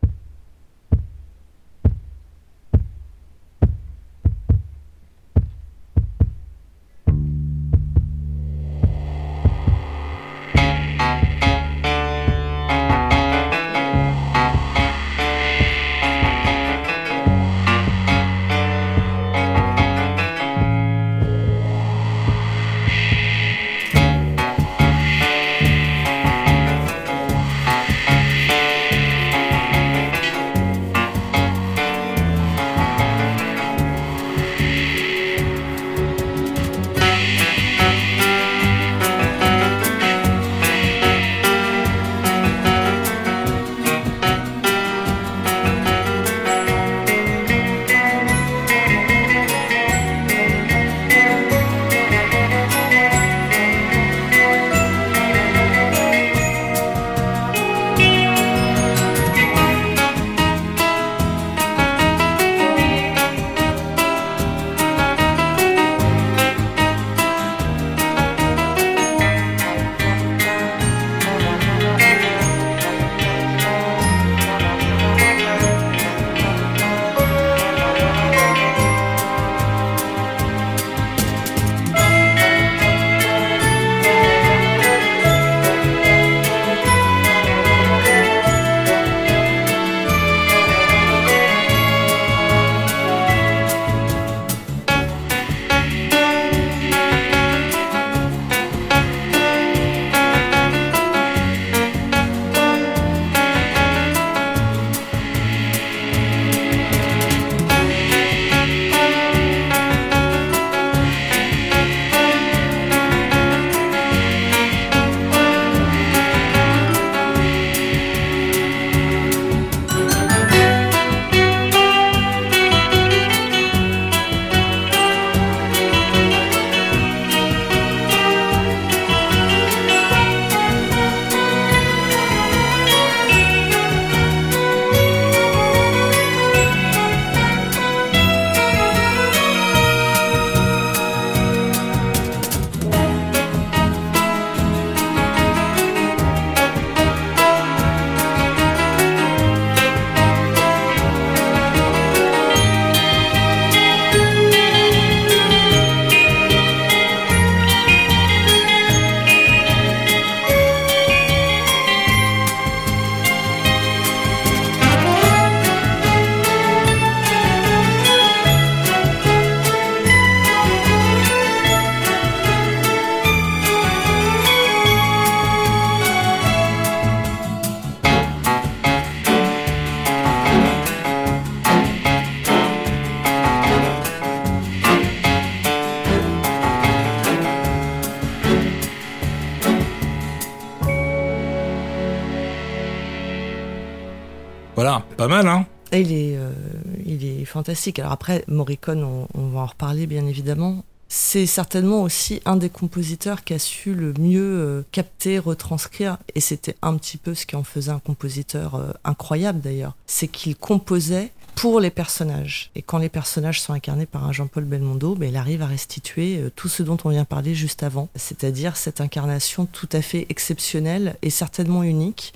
Alors après, Morricone, on, on va en reparler bien évidemment. C'est certainement aussi un des compositeurs qui a su le mieux euh, capter, retranscrire, et c'était un petit peu ce qui en faisait un compositeur euh, incroyable d'ailleurs, c'est qu'il composait pour les personnages. Et quand les personnages sont incarnés par un Jean-Paul Belmondo, ben, il arrive à restituer euh, tout ce dont on vient parler juste avant, c'est-à-dire cette incarnation tout à fait exceptionnelle et certainement unique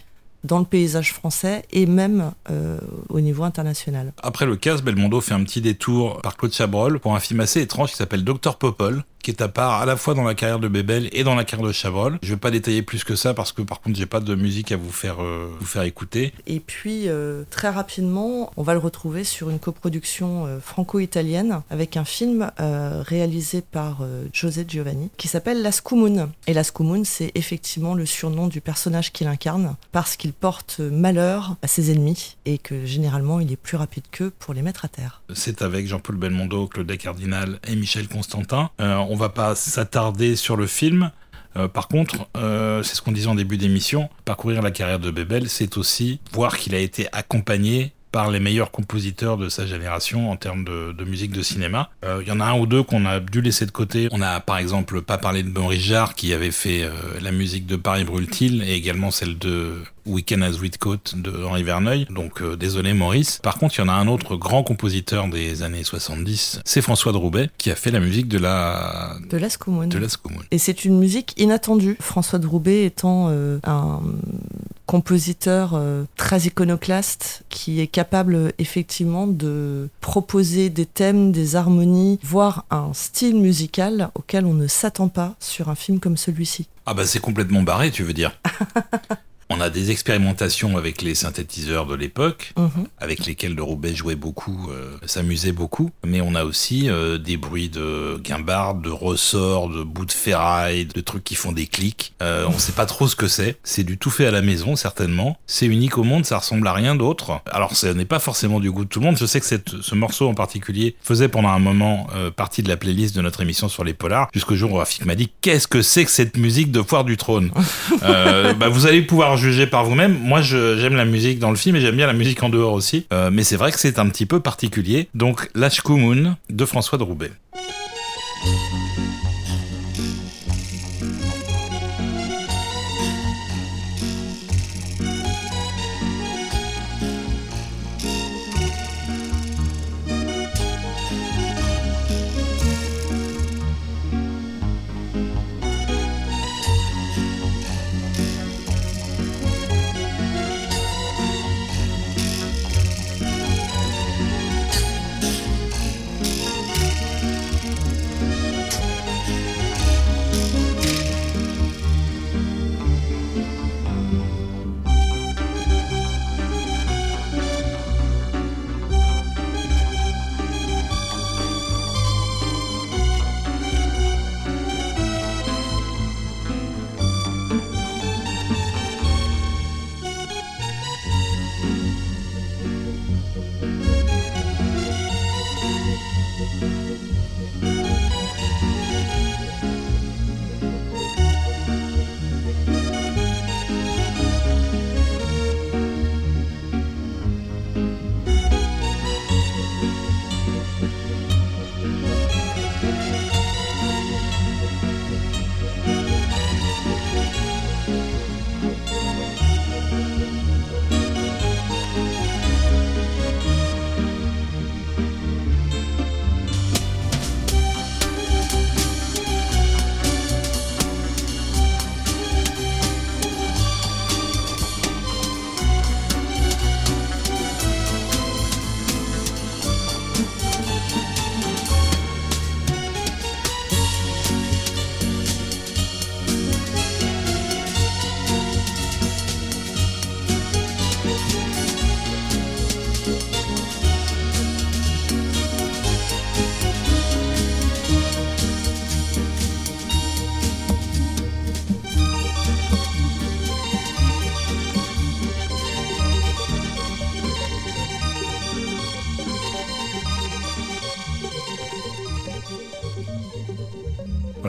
dans le paysage français et même euh, au niveau international. Après le casse, Belmondo fait un petit détour par Claude Chabrol pour un film assez étrange qui s'appelle Docteur Popol, qui est à part à la fois dans la carrière de Bébel et dans la carrière de Chabrol. Je vais pas détailler plus que ça parce que par contre j'ai pas de musique à vous faire euh, vous faire écouter. Et puis euh, très rapidement, on va le retrouver sur une coproduction euh, franco-italienne avec un film réalisé par José Giovanni qui s'appelle Las Moon. Et Las Moon, c'est effectivement le surnom du personnage qu'il incarne parce qu'il porte malheur à ses ennemis et que généralement il est plus rapide qu'eux pour les mettre à terre. C'est avec Jean-Paul Belmondo, Claude Cardinal et Michel Constantin. on va pas s'attarder sur le film. Euh, par contre, euh, c'est ce qu'on disait en début d'émission, parcourir la carrière de Bebel, c'est aussi voir qu'il a été accompagné par les meilleurs compositeurs de sa génération en termes de, musique de cinéma. Euh, il y en a un ou deux qu'on a dû laisser de côté. On a par exemple pas parlé de Maurice Jarre qui avait fait la musique de Paris Brûle-t-il et également celle de Weekend at Whitcoat de Henri Verneuil. Donc euh, désolé Maurice. Par contre, il y en a un autre grand compositeur des années 70, c'est François de Roubaix qui a fait la musique de la de l'Ascomoun. De Et c'est une musique inattendue. François de Roubaix étant euh, un compositeur euh, très iconoclaste qui est capable effectivement de proposer des thèmes, des harmonies, voire un style musical auquel on ne s'attend pas sur un film comme celui-ci. Ah bah c'est complètement barré, tu veux dire On a des expérimentations avec les synthétiseurs de l'époque, mhm. avec lesquels le Roubaix jouait beaucoup, euh, s'amusait beaucoup. Mais on a aussi euh, des bruits de guimbarde, de ressorts, de bouts de ferraille, de trucs qui font des clics. Euh, on sait pas trop ce que c'est. C'est du tout fait à la maison, certainement. C'est unique au monde, ça ressemble à rien d'autre. Alors, ce n'est pas forcément du goût de tout le monde. Je sais que cette, ce morceau en particulier faisait pendant un moment euh, partie de la playlist de notre émission sur les polars, jusqu'au jour où Rafik m'a dit Qu'est-ce que c'est que cette musique de Foire du Trône? Bah, Vous allez pouvoir juger par vous-même. Moi, j'aime la musique dans le film et j'aime bien la musique en dehors aussi. Euh, mais c'est vrai que c'est un petit peu particulier. Donc, Lashkumun de François de Roubaix.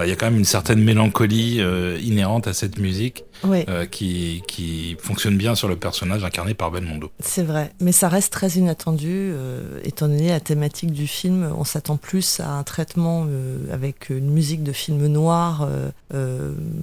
Y a quand même une certaine mélancolie euh, inhérente à cette musique euh, qui, qui fonctionne bien sur le personnage incarné par Belmondo. c'est vrai. Mais ça reste très inattendu, euh, étant donné la thématique du film. On s'attend plus à un traitement avec une musique de film noir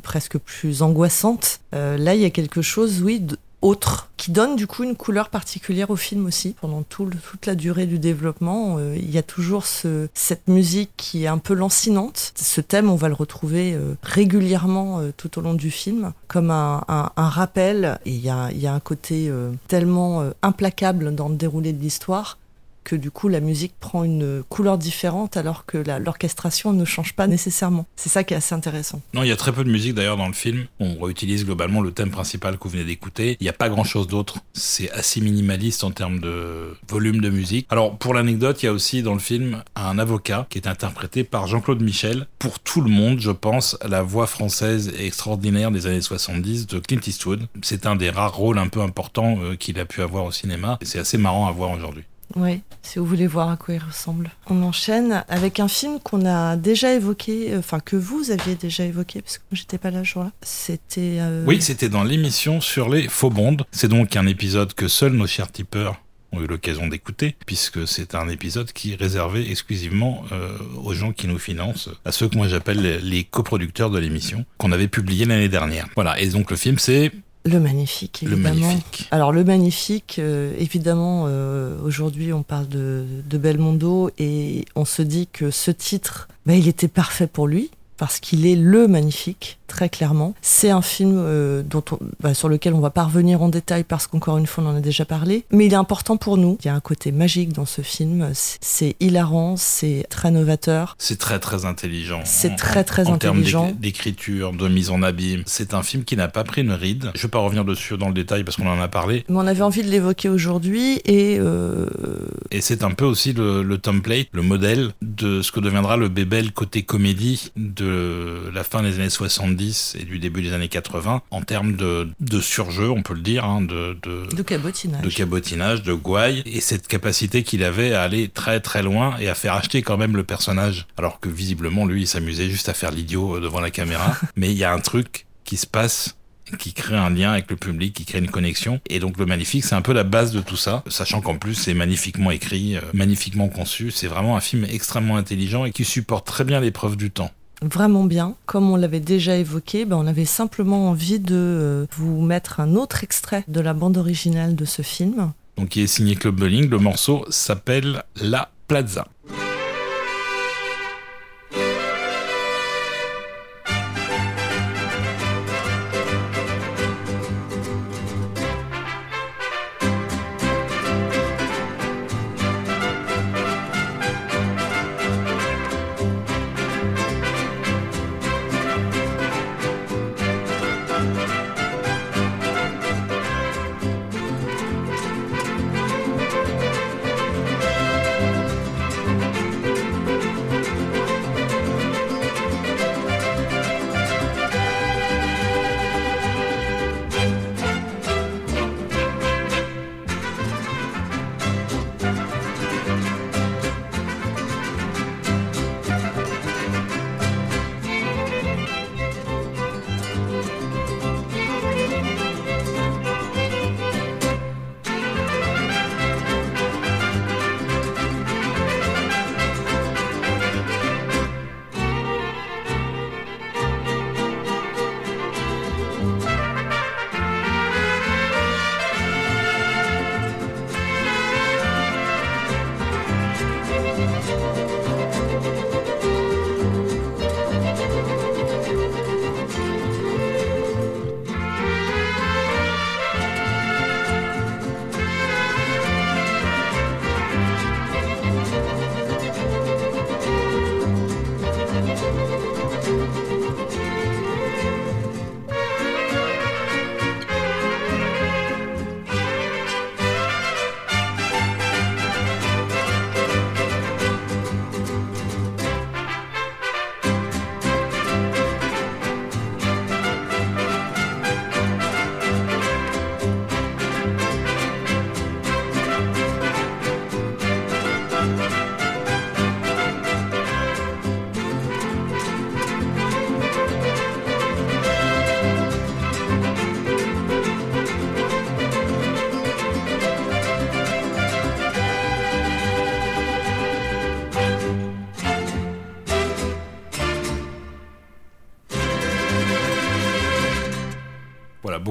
presque plus angoissante. Là, il y a quelque chose, oui, autre, qui donne du coup une couleur particulière au film aussi. Pendant toute la durée du développement, euh, il y a toujours ce, cette musique qui est un peu lancinante. Ce thème, on va le retrouver euh, régulièrement euh, tout au long du film, comme un, rappel. Et il y a, il y a un côté tellement implacable dans le déroulé de l'histoire que du coup la musique prend une couleur différente alors que l'orchestration ne change pas nécessairement. C'est ça qui est assez intéressant. Non, il y a très peu de musique d'ailleurs dans le film. On réutilise globalement le thème principal que vous venez d'écouter. Il n'y a pas grand chose d'autre. C'est assez minimaliste en termes de volume de musique. Alors, pour l'anecdote, il y a aussi dans le film un avocat qui est interprété par Jean-Claude Michel. Pour tout le monde, je pense, la voix française extraordinaire des années 70 de Clint Eastwood. C'est un des rares rôles un peu importants euh, qu'il a pu avoir au cinéma. C'est assez marrant à voir aujourd'hui. Oui, si vous voulez voir à quoi il ressemble. On enchaîne avec un film qu'on a déjà évoqué, euh, enfin que vous aviez déjà évoqué, parce que moi j'étais pas là ce jour-là. C'était. euh, Oui, c'était dans l'émission sur les faux bondes. C'est donc un épisode que seuls nos chers tipeurs ont eu l'occasion d'écouter, puisque c'est un épisode qui est réservé exclusivement euh, aux gens qui nous financent, à ceux que moi j'appelle les, les coproducteurs de l'émission, qu'on avait publié l'année dernière. Voilà, et donc le film c'est Le Magnifique, Le évidemment. Magnifique. Alors le Magnifique, euh, évidemment, euh, aujourd'hui on parle de, de Belmondo et on se dit que ce titre, bah, il était parfait pour lui. Parce qu'il est le magnifique, très clairement. C'est un film euh, dont on- bah, sur lequel on va pas revenir en détail parce qu'encore une fois on en a déjà parlé, mais il est important pour nous. Il y a un côté magique dans ce film. C'est- hilarant, c'est très novateur. C'est très très intelligent. C'est très, très en termes intelligent. d'éc- d'écriture, de mise en abîme. C'est un film qui n'a pas pris une ride. Je vais pas revenir dessus dans le détail parce qu'on en a parlé. Mais on avait envie de l'évoquer aujourd'hui et euh, Et c'est un peu aussi le, le template, le modèle de ce que deviendra le bébel côté comédie de la fin des années 70 et du début des années 80 en termes de, de surjeu, on peut le dire, hein, de, de, de cabotinage. de cabotinage, de gouaille, et cette capacité qu'il avait à aller très très loin et à faire acheter quand même le personnage. Alors que visiblement, lui, il s'amusait juste à faire l'idiot devant la caméra. Mais il y a un truc qui se passe qui crée un lien avec le public, qui crée une connexion. Et donc le magnifique, c'est un peu la base de tout ça, sachant qu'en plus c'est magnifiquement écrit, euh, magnifiquement conçu. C'est vraiment un film extrêmement intelligent et qui supporte très bien l'épreuve du temps. Vraiment bien. Comme on l'avait déjà évoqué, ben, on avait simplement envie de euh, vous mettre un autre extrait de la bande originale de ce film. Donc il est signé Club Bowling. Le morceau s'appelle La Plaza.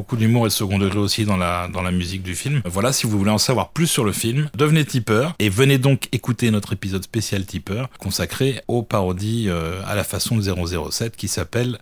Beaucoup d'humour et de second degré aussi dans la, dans la musique du film. Voilà, si vous voulez en savoir plus sur le film, devenez tipeur et venez donc écouter notre épisode spécial tipeur consacré aux parodies euh, à la façon de 007 qui s'appelle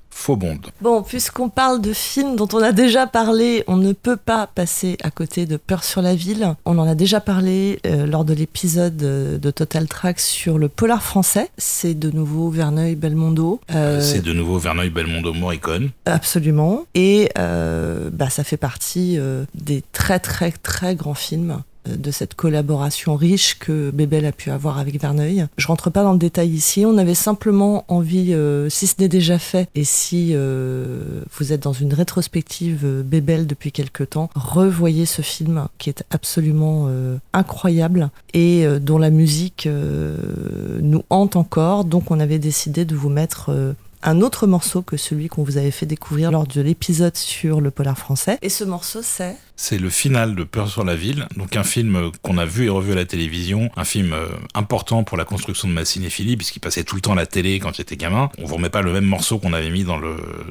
Bon, puisqu'on parle de films dont on a déjà parlé, on ne peut pas passer à côté de Peur sur la ville. On en a déjà parlé euh, lors de l'épisode euh, de Total Track sur le polar français. C'est de nouveau Verneuil Belmondo. Euh, C'est de nouveau Verneuil Belmondo Morricone. Absolument. Et bah, ça fait partie des très très très grands films de cette collaboration riche que Bébel a pu avoir avec Verneuil. Je rentre pas dans le détail ici, on avait simplement envie, euh, si ce n'est déjà fait, et si euh, vous êtes dans une rétrospective euh, Bébel depuis quelque temps, revoyez ce film qui est absolument incroyable et dont la musique nous hante encore. Donc on avait décidé de vous mettre un autre morceau que celui qu'on vous avait fait découvrir lors de l'épisode sur le polar français. Et ce morceau, c'est C'est le final de Peur sur la ville, donc un film qu'on a vu et revu à la télévision, un film euh, important pour la construction de ma cinéphilie, puisqu'il passait tout le temps à la télé quand j'étais gamin. On vous remet pas le même morceau qu'on avait mis dans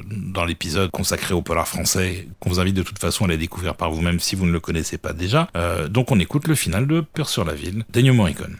dans l'épisode consacré au polar français, qu'on vous invite de toute façon à aller découvrir par vous-même si vous ne le connaissez pas déjà. Euh, donc on écoute le final de Peur sur la ville, d'Ennio Morricone.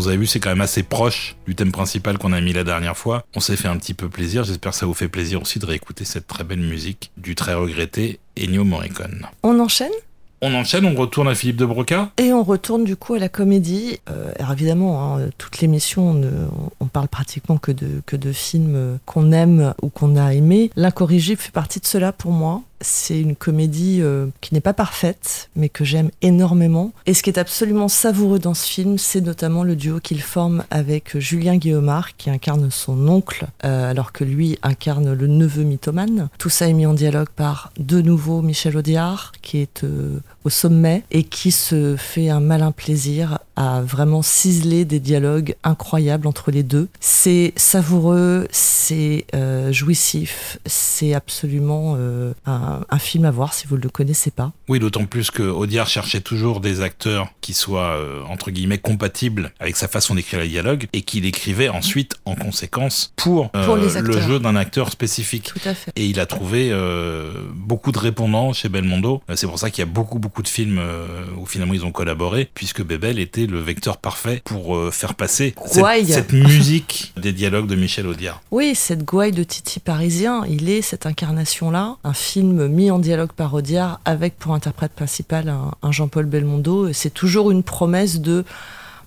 Vous avez vu, c'est quand même assez proche du thème principal qu'on a mis la dernière fois. On s'est fait un petit peu plaisir. J'espère que ça vous fait plaisir aussi de réécouter cette très belle musique du très regretté Ennio Morricone. On enchaîne? On enchaîne, on retourne à Philippe de Broca Et on retourne du coup à la comédie. Euh, alors évidemment, hein, toute l'émission, on, on, parle pratiquement que de, que de films qu'on aime ou qu'on a aimés. L'incorrigible fait partie de cela pour moi. C'est une comédie euh, qui n'est pas parfaite, mais que j'aime énormément. Et ce qui est absolument savoureux dans ce film, c'est notamment le duo qu'il forme avec Julien Guillaumard, qui incarne son oncle, euh, alors que lui incarne le neveu mythomane. Tout ça est mis en dialogue par de nouveau Michel Audiard, qui est euh, au sommet et qui se fait un malin plaisir à vraiment ciseler des dialogues incroyables entre les deux. C'est savoureux, c'est jouissif, c'est absolument un un, film à voir si vous ne le connaissez pas. Oui, d'autant plus que Audiard cherchait toujours des acteurs qui soient, euh, entre guillemets, compatibles avec sa façon d'écrire les dialogues et qu'il écrivait ensuite, en conséquence, pour, euh, le jeu d'un acteur spécifique. Tout à fait. Et il a trouvé euh, beaucoup de répondants chez Belmondo. C'est pour ça qu'il y a beaucoup, beaucoup de films où finalement ils ont collaboré, puisque Bebel était le vecteur parfait pour faire passer cette, cette, musique des dialogues de Michel Audiard. Oui, cette gouaille de Titi parisien, il est cette incarnation-là. Un film mis en dialogue par Audiard avec pour interprète principal un, Jean-Paul Belmondo. C'est toujours une promesse de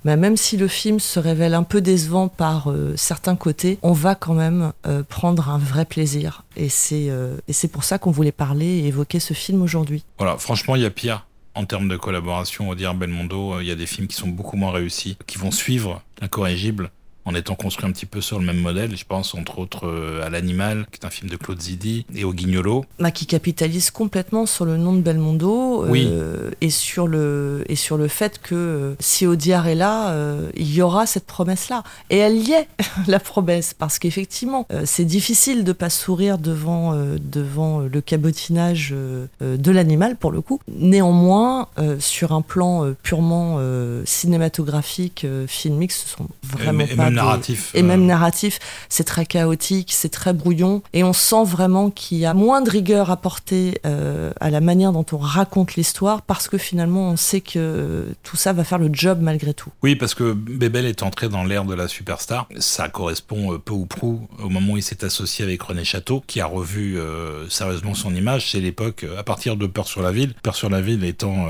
bah, même si le film se révèle un peu décevant par euh, certains côtés, on va quand même euh, prendre un vrai plaisir. Et c'est euh, c'est pour ça qu'on voulait parler et évoquer ce film aujourd'hui. Voilà, franchement, il y a pire. En termes de collaboration, Audiard Belmondo, il y a des films qui sont beaucoup moins réussis, qui vont suivre l'incorrigible en étant construit un petit peu sur le même modèle. Je pense entre autres euh, à L'Animal, qui est un film de Claude Zidi, et au Guignolo. Bah, qui capitalise complètement sur le nom de Belmondo euh, et, sur le, et sur le fait que euh, si Audiard est là, il y aura cette promesse-là. Et elle y est, la promesse, parce qu'effectivement, c'est difficile de pas sourire devant, devant le cabotinage de l'animal, pour le coup. Néanmoins, sur un plan purement cinématographique, filmique, ce sont vraiment pas même narratif. Et même narratif, c'est très chaotique, c'est très brouillon, et on sent vraiment qu'il y a moins de rigueur apportée euh, à la manière dont on raconte l'histoire, parce que finalement, on sait que tout ça va faire le job malgré tout. Oui, parce que Bébel est entré dans l'ère de la superstar. Ça correspond euh, peu ou prou au moment où il s'est associé avec René Château, qui a revu euh, sérieusement son image. C'est l'époque, à partir de Peur sur la ville. Peur sur la ville étant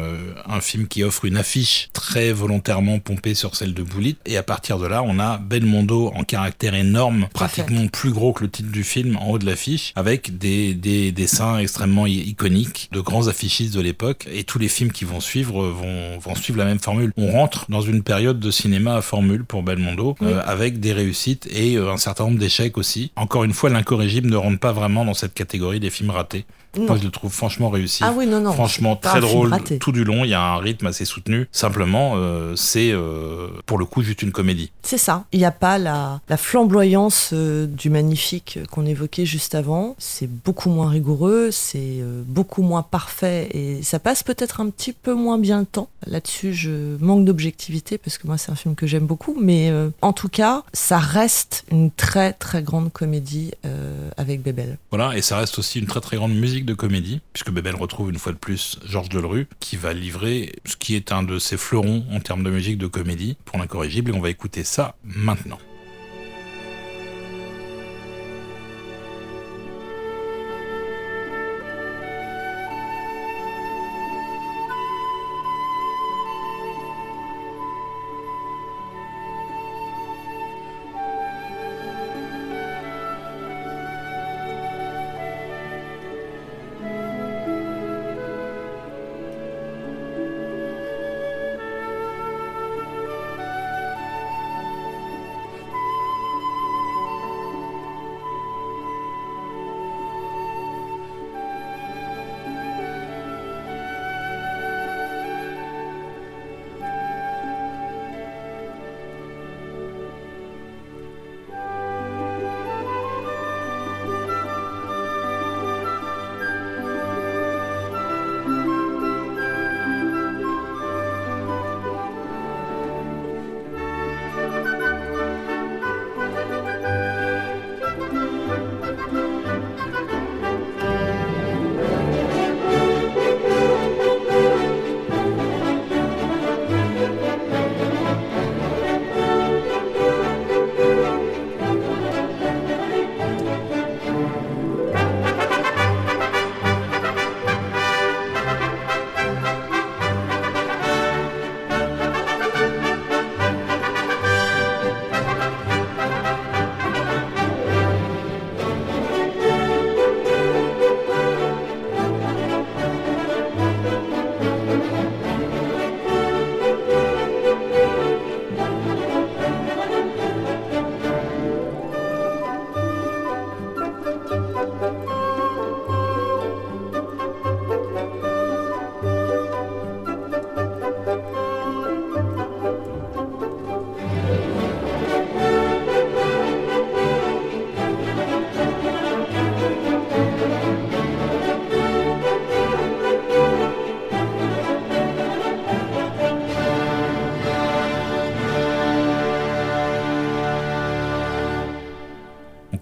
un film qui offre une affiche très volontairement pompée sur celle de Boulit. Et à partir de là, on a Belmondo en caractère énorme, pratiquement plus gros que le titre du film en haut de l'affiche, avec des, des, dessins extrêmement iconiques de grands affichistes de l'époque. Et tous les films qui vont suivre vont, vont suivre la même formule. On rentre dans une période de cinéma à formule pour Belmondo, euh, avec des réussites et euh, un certain nombre d'échecs aussi. Encore une fois, l'incorrigible ne rentre pas vraiment dans cette catégorie des films ratés. Moi, je le trouve franchement réussi. Ah oui, non, non. Franchement, très drôle tout du long. Il y a un rythme assez soutenu. Simplement, euh, c'est euh, pour le coup juste une comédie. C'est ça. Il n'y a pas la, la flamboyance euh, du magnifique qu'on évoquait juste avant. C'est beaucoup moins rigoureux, c'est beaucoup moins parfait et ça passe peut-être un petit peu moins bien le temps. Là-dessus, je manque d'objectivité parce que moi, c'est un film que j'aime beaucoup. Mais en tout cas, ça reste une très très grande comédie avec Bébel. Voilà, et ça reste aussi une très très grande musique de comédie, puisque Bébel retrouve une fois de plus Georges Delerue, qui va livrer ce qui est un de ses fleurons en termes de musique de comédie pour l'incorrigible, et on va écouter ça maintenant.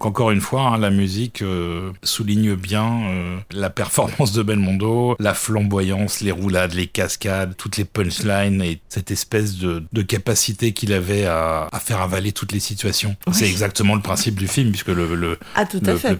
Encore une fois, hein, la musique euh, souligne bien euh, la performance de Belmondo, la flamboyance, les roulades, les cascades, toutes les punchlines et cette espèce de, capacité qu'il avait à, faire avaler toutes les situations. C'est exactement le principe du film, puisque le, le, ah,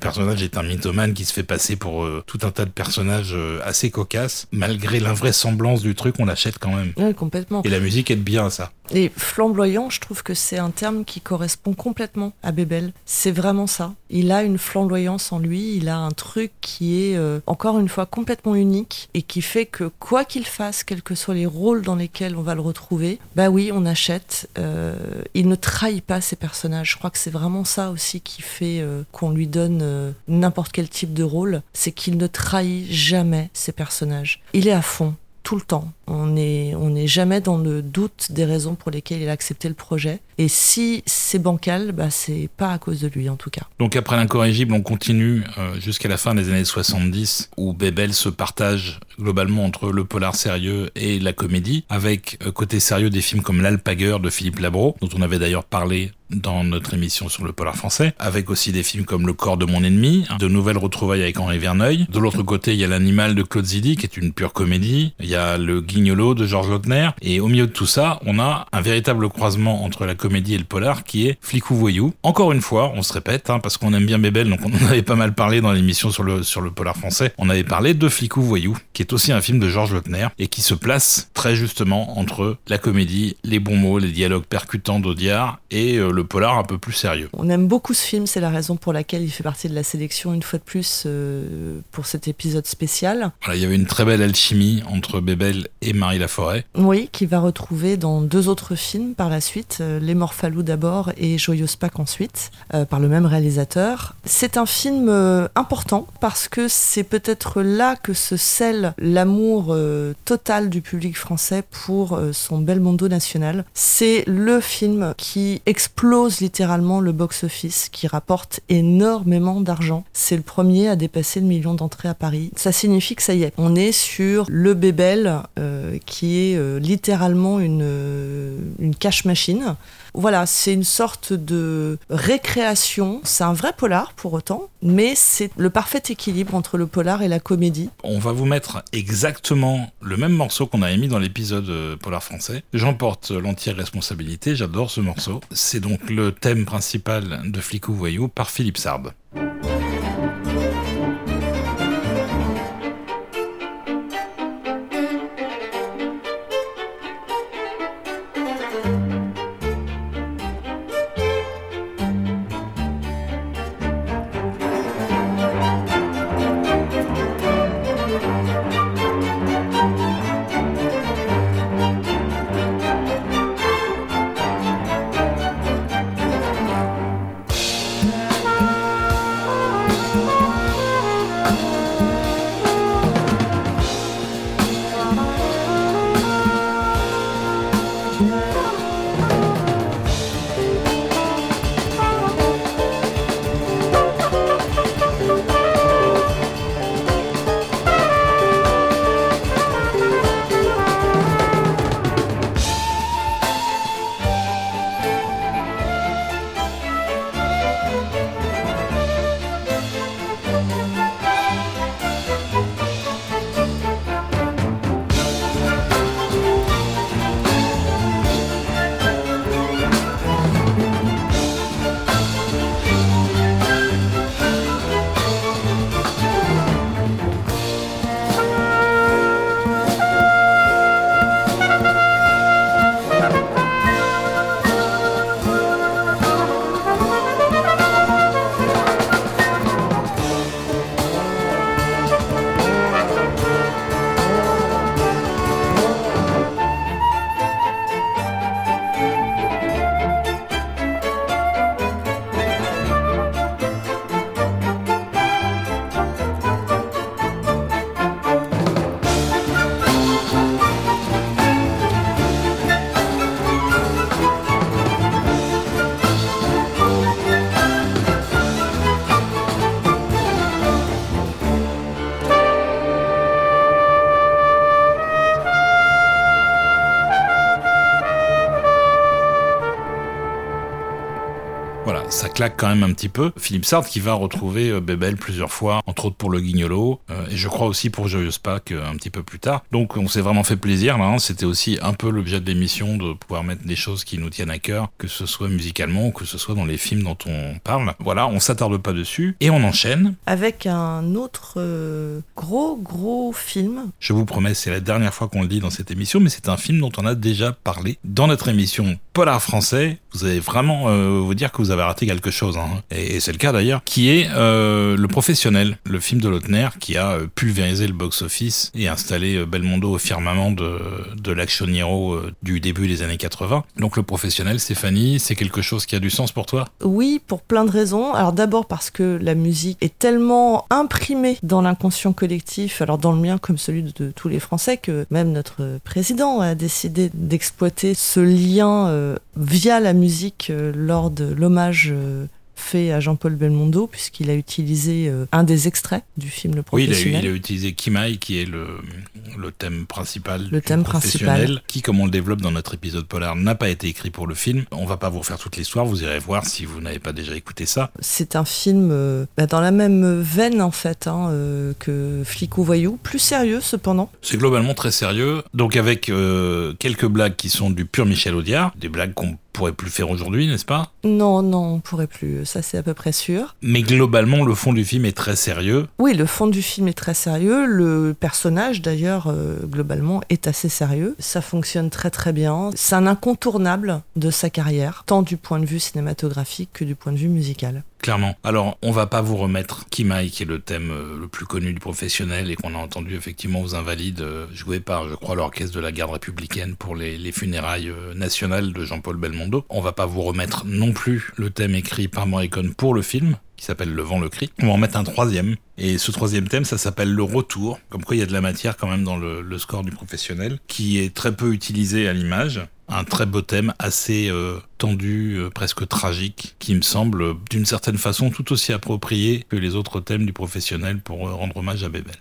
personnage est un mythomane qui se fait passer pour euh, tout un tas de personnages assez cocasses. Malgré l'invraisemblance du truc, on l'achète quand même. Oui, complètement. Et la musique aide bien à ça. Et flamboyant, je trouve que c'est un terme qui correspond complètement à Bébel. C'est vraiment ça. Il a une flamboyance en lui, il a un truc qui est euh, encore une fois complètement unique et qui fait que quoi qu'il fasse, quels que soient les rôles dans lesquels on va le retrouver, bah oui, on achète. Euh, il ne trahit pas ses personnages. Je crois que c'est vraiment ça aussi qui fait euh, qu'on lui donne n'importe quel type de rôle, c'est qu'il ne trahit jamais ses personnages. Il est à fond tout le temps. On n'est on est jamais dans le doute des raisons pour lesquelles il a accepté le projet. Et si c'est bancal, bah c'est pas à cause de lui en tout cas. Donc après l'incorrigible, on continue euh, jusqu'à la fin des années 70 où Bebel se partage globalement entre le polar sérieux et la comédie, avec euh, côté sérieux des films comme L'Alpagueur de Philippe Labro, dont on avait d'ailleurs parlé dans notre émission sur le polar français, avec aussi des films comme Le corps de mon ennemi, de nouvelles retrouvailles avec Henri Verneuil. De l'autre côté, il y a L'animal de Claude Zidi, qui est une pure comédie. Il y a de Georges Lautner. Et au milieu de tout ça, on a un véritable croisement entre la comédie et le polar, qui est Flicou Voyou. Encore une fois, on se répète, hein, parce qu'on aime bien Bébel, donc on en avait pas mal parlé dans l'émission sur le, sur le polar français. On avait parlé de Flicou Voyou, qui est aussi un film de Georges Lautner, et qui se place très justement entre la comédie, les bons mots, les dialogues percutants d'Audiard, et euh, le polar un peu plus sérieux. On aime beaucoup ce film, c'est la raison pour laquelle il fait partie de la sélection une fois de plus euh, pour cet épisode spécial. Voilà, il y avait une très belle alchimie entre Bébel et Marie Laforêt. Oui, qui va retrouver dans deux autres films par la suite, euh, Les Morphalous d'abord et Joyeuse Pâques ensuite, euh, par le même réalisateur. C'est un film important parce que c'est peut-être là que se scelle l'amour total du public français pour son bel mondo national. C'est le film qui explose littéralement le box-office qui rapporte énormément d'argent. C'est le premier à dépasser le million d'entrées à Paris. Ça signifie que ça y est, on est sur le Bébel euh, qui est euh, littéralement une, euh, une cash machine. Voilà, c'est une sorte de récréation. C'est un vrai polar pour autant, mais c'est le parfait équilibre entre le polar et la comédie. On va vous mettre exactement le même morceau qu'on a émis dans l'épisode polar français. J'emporte l'entière responsabilité, j'adore ce morceau. C'est donc le thème principal de Flicou Voyou par Philippe Sarbe. Quand même un petit peu. Philippe Sartre qui va retrouver euh, Bébel plusieurs fois, entre autres pour le Guignolo, euh, et je crois aussi pour Joyeuse Pâques un petit peu plus tard. Donc on s'est vraiment fait plaisir là. Hein. C'était aussi un peu l'objet de l'émission de pouvoir mettre des choses qui nous tiennent à cœur, que ce soit musicalement ou que ce soit dans les films dont on parle. Voilà, on s'attarde pas dessus et on enchaîne avec un autre gros gros film. Je vous promets, c'est la dernière fois qu'on le dit dans cette émission, mais c'est un film dont on a déjà parlé dans notre émission Polar français. Vous allez vraiment euh, vous dire que vous avez raté quelque chose, hein. et, c'est le cas d'ailleurs, qui est euh, Le Professionnel, le film de Lautner qui a euh, pulvérisé le box-office et installé Belmondo au firmament de, de l'action hero du début des années 80. Donc Le Professionnel, Stéphanie, c'est quelque chose qui a du sens pour toi? Oui, pour plein de raisons. Alors d'abord parce que la musique est tellement imprimée dans l'inconscient collectif, alors dans le mien comme celui de tous les Français, que même notre président a décidé d'exploiter ce lien euh, via la musique euh, lors de l'hommage euh, fait à Jean-Paul Belmondo, puisqu'il a utilisé euh, un des extraits du film Le Professionnel. Oui, il a, utilisé Kimai, qui est le, le thème principal le thème principal. qui, comme on le développe dans notre épisode polar, n'a pas été écrit pour le film. On va pas vous refaire toute l'histoire, vous irez voir si vous n'avez pas déjà écouté ça. C'est un film euh, bah, dans la même veine, en fait, hein, euh, que Flic ou Voyou, plus sérieux cependant. C'est globalement très sérieux, donc avec quelques blagues qui sont du pur Michel Audiard, des blagues qu'on pourrait plus faire aujourd'hui, n'est-ce pas? Non, non, on pourrait plus, ça c'est à peu près sûr. Mais globalement, le fond du film est très sérieux. Oui, le fond du film est très sérieux, le personnage d'ailleurs, euh, globalement, est assez sérieux. Ça fonctionne très très bien, c'est un incontournable de sa carrière, tant du point de vue cinématographique que du point de vue musical. Clairement. Alors, on va pas vous remettre Kimai, qui est le thème euh, le plus connu du professionnel et qu'on a entendu effectivement aux Invalides, euh, joué par, je crois, l'orchestre de la garde républicaine pour les, les funérailles euh, nationales de Jean-Paul Belmondo. On va pas vous remettre non plus le thème écrit par Morricone pour le film, qui s'appelle Le vent le cri. On va en mettre un troisième. Et ce troisième thème, ça s'appelle Le Retour. Comme quoi, il y a de la matière quand même dans le score du professionnel, qui est très peu utilisé à l'image un très beau thème, assez euh, tendu, euh, presque tragique, qui me semble d'une certaine façon tout aussi approprié que les autres thèmes du professionnel pour euh, rendre hommage à Bébel.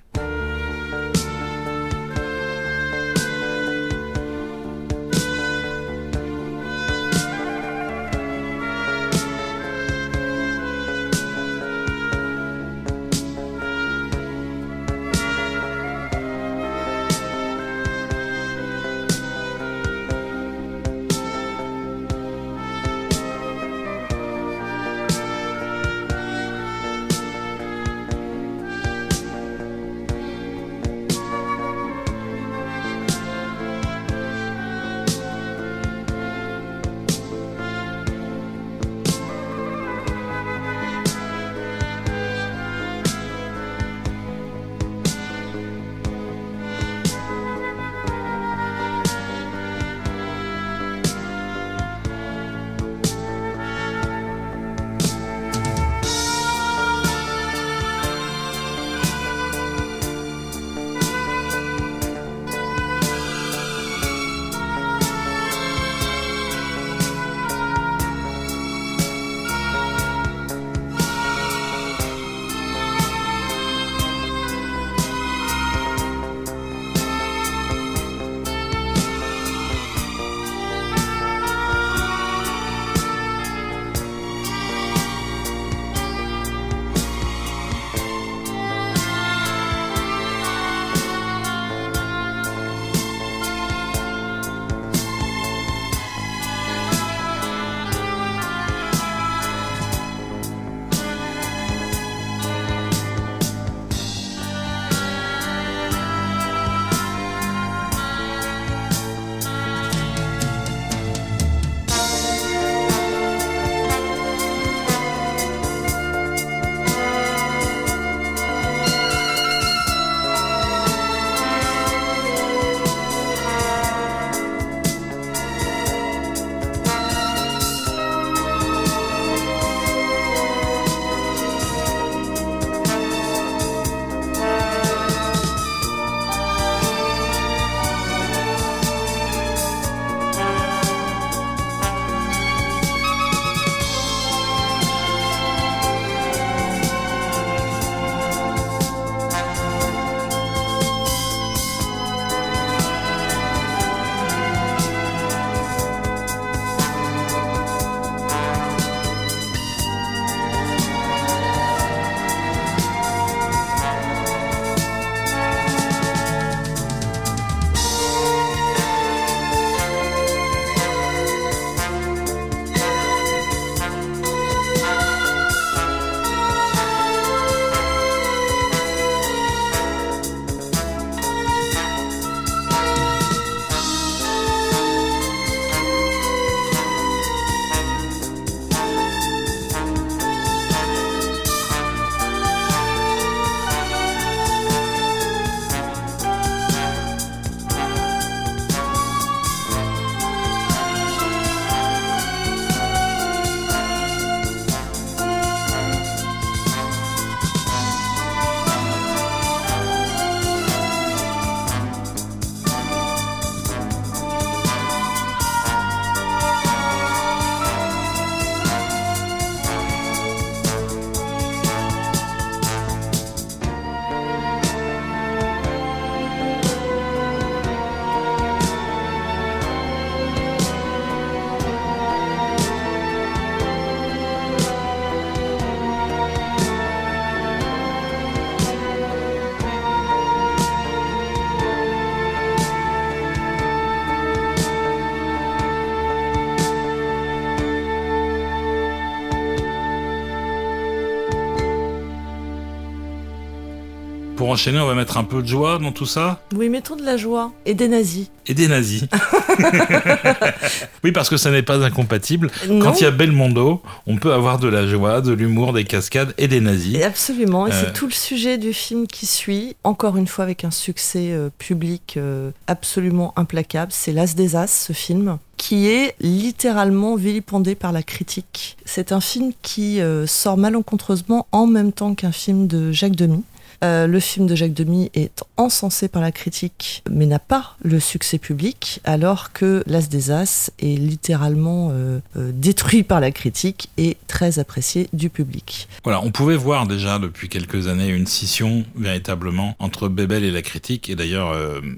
Enchaîner, on va mettre un peu de joie dans tout ça Oui, mettons de la joie. Et des nazis. Et des nazis. oui, parce que ça n'est pas incompatible. Non. Quand il y a Belmondo, on peut avoir de la joie, de l'humour, des cascades et des nazis. Et absolument, et Euh. c'est tout le sujet du film qui suit, encore une fois avec un succès euh, public euh, absolument implacable. C'est L'As des As, ce film, qui est littéralement vilipendé par la critique. C'est un film qui euh, sort malencontreusement en même temps qu'un film de Jacques Demy. Euh, le film de Jacques Demy est encensé par la critique, mais n'a pas le succès public, alors que L'As des As est littéralement euh, euh, détruit par la critique et très apprécié du public. Voilà, on pouvait voir déjà depuis quelques années une scission véritablement entre Bebel et la critique. Et d'ailleurs,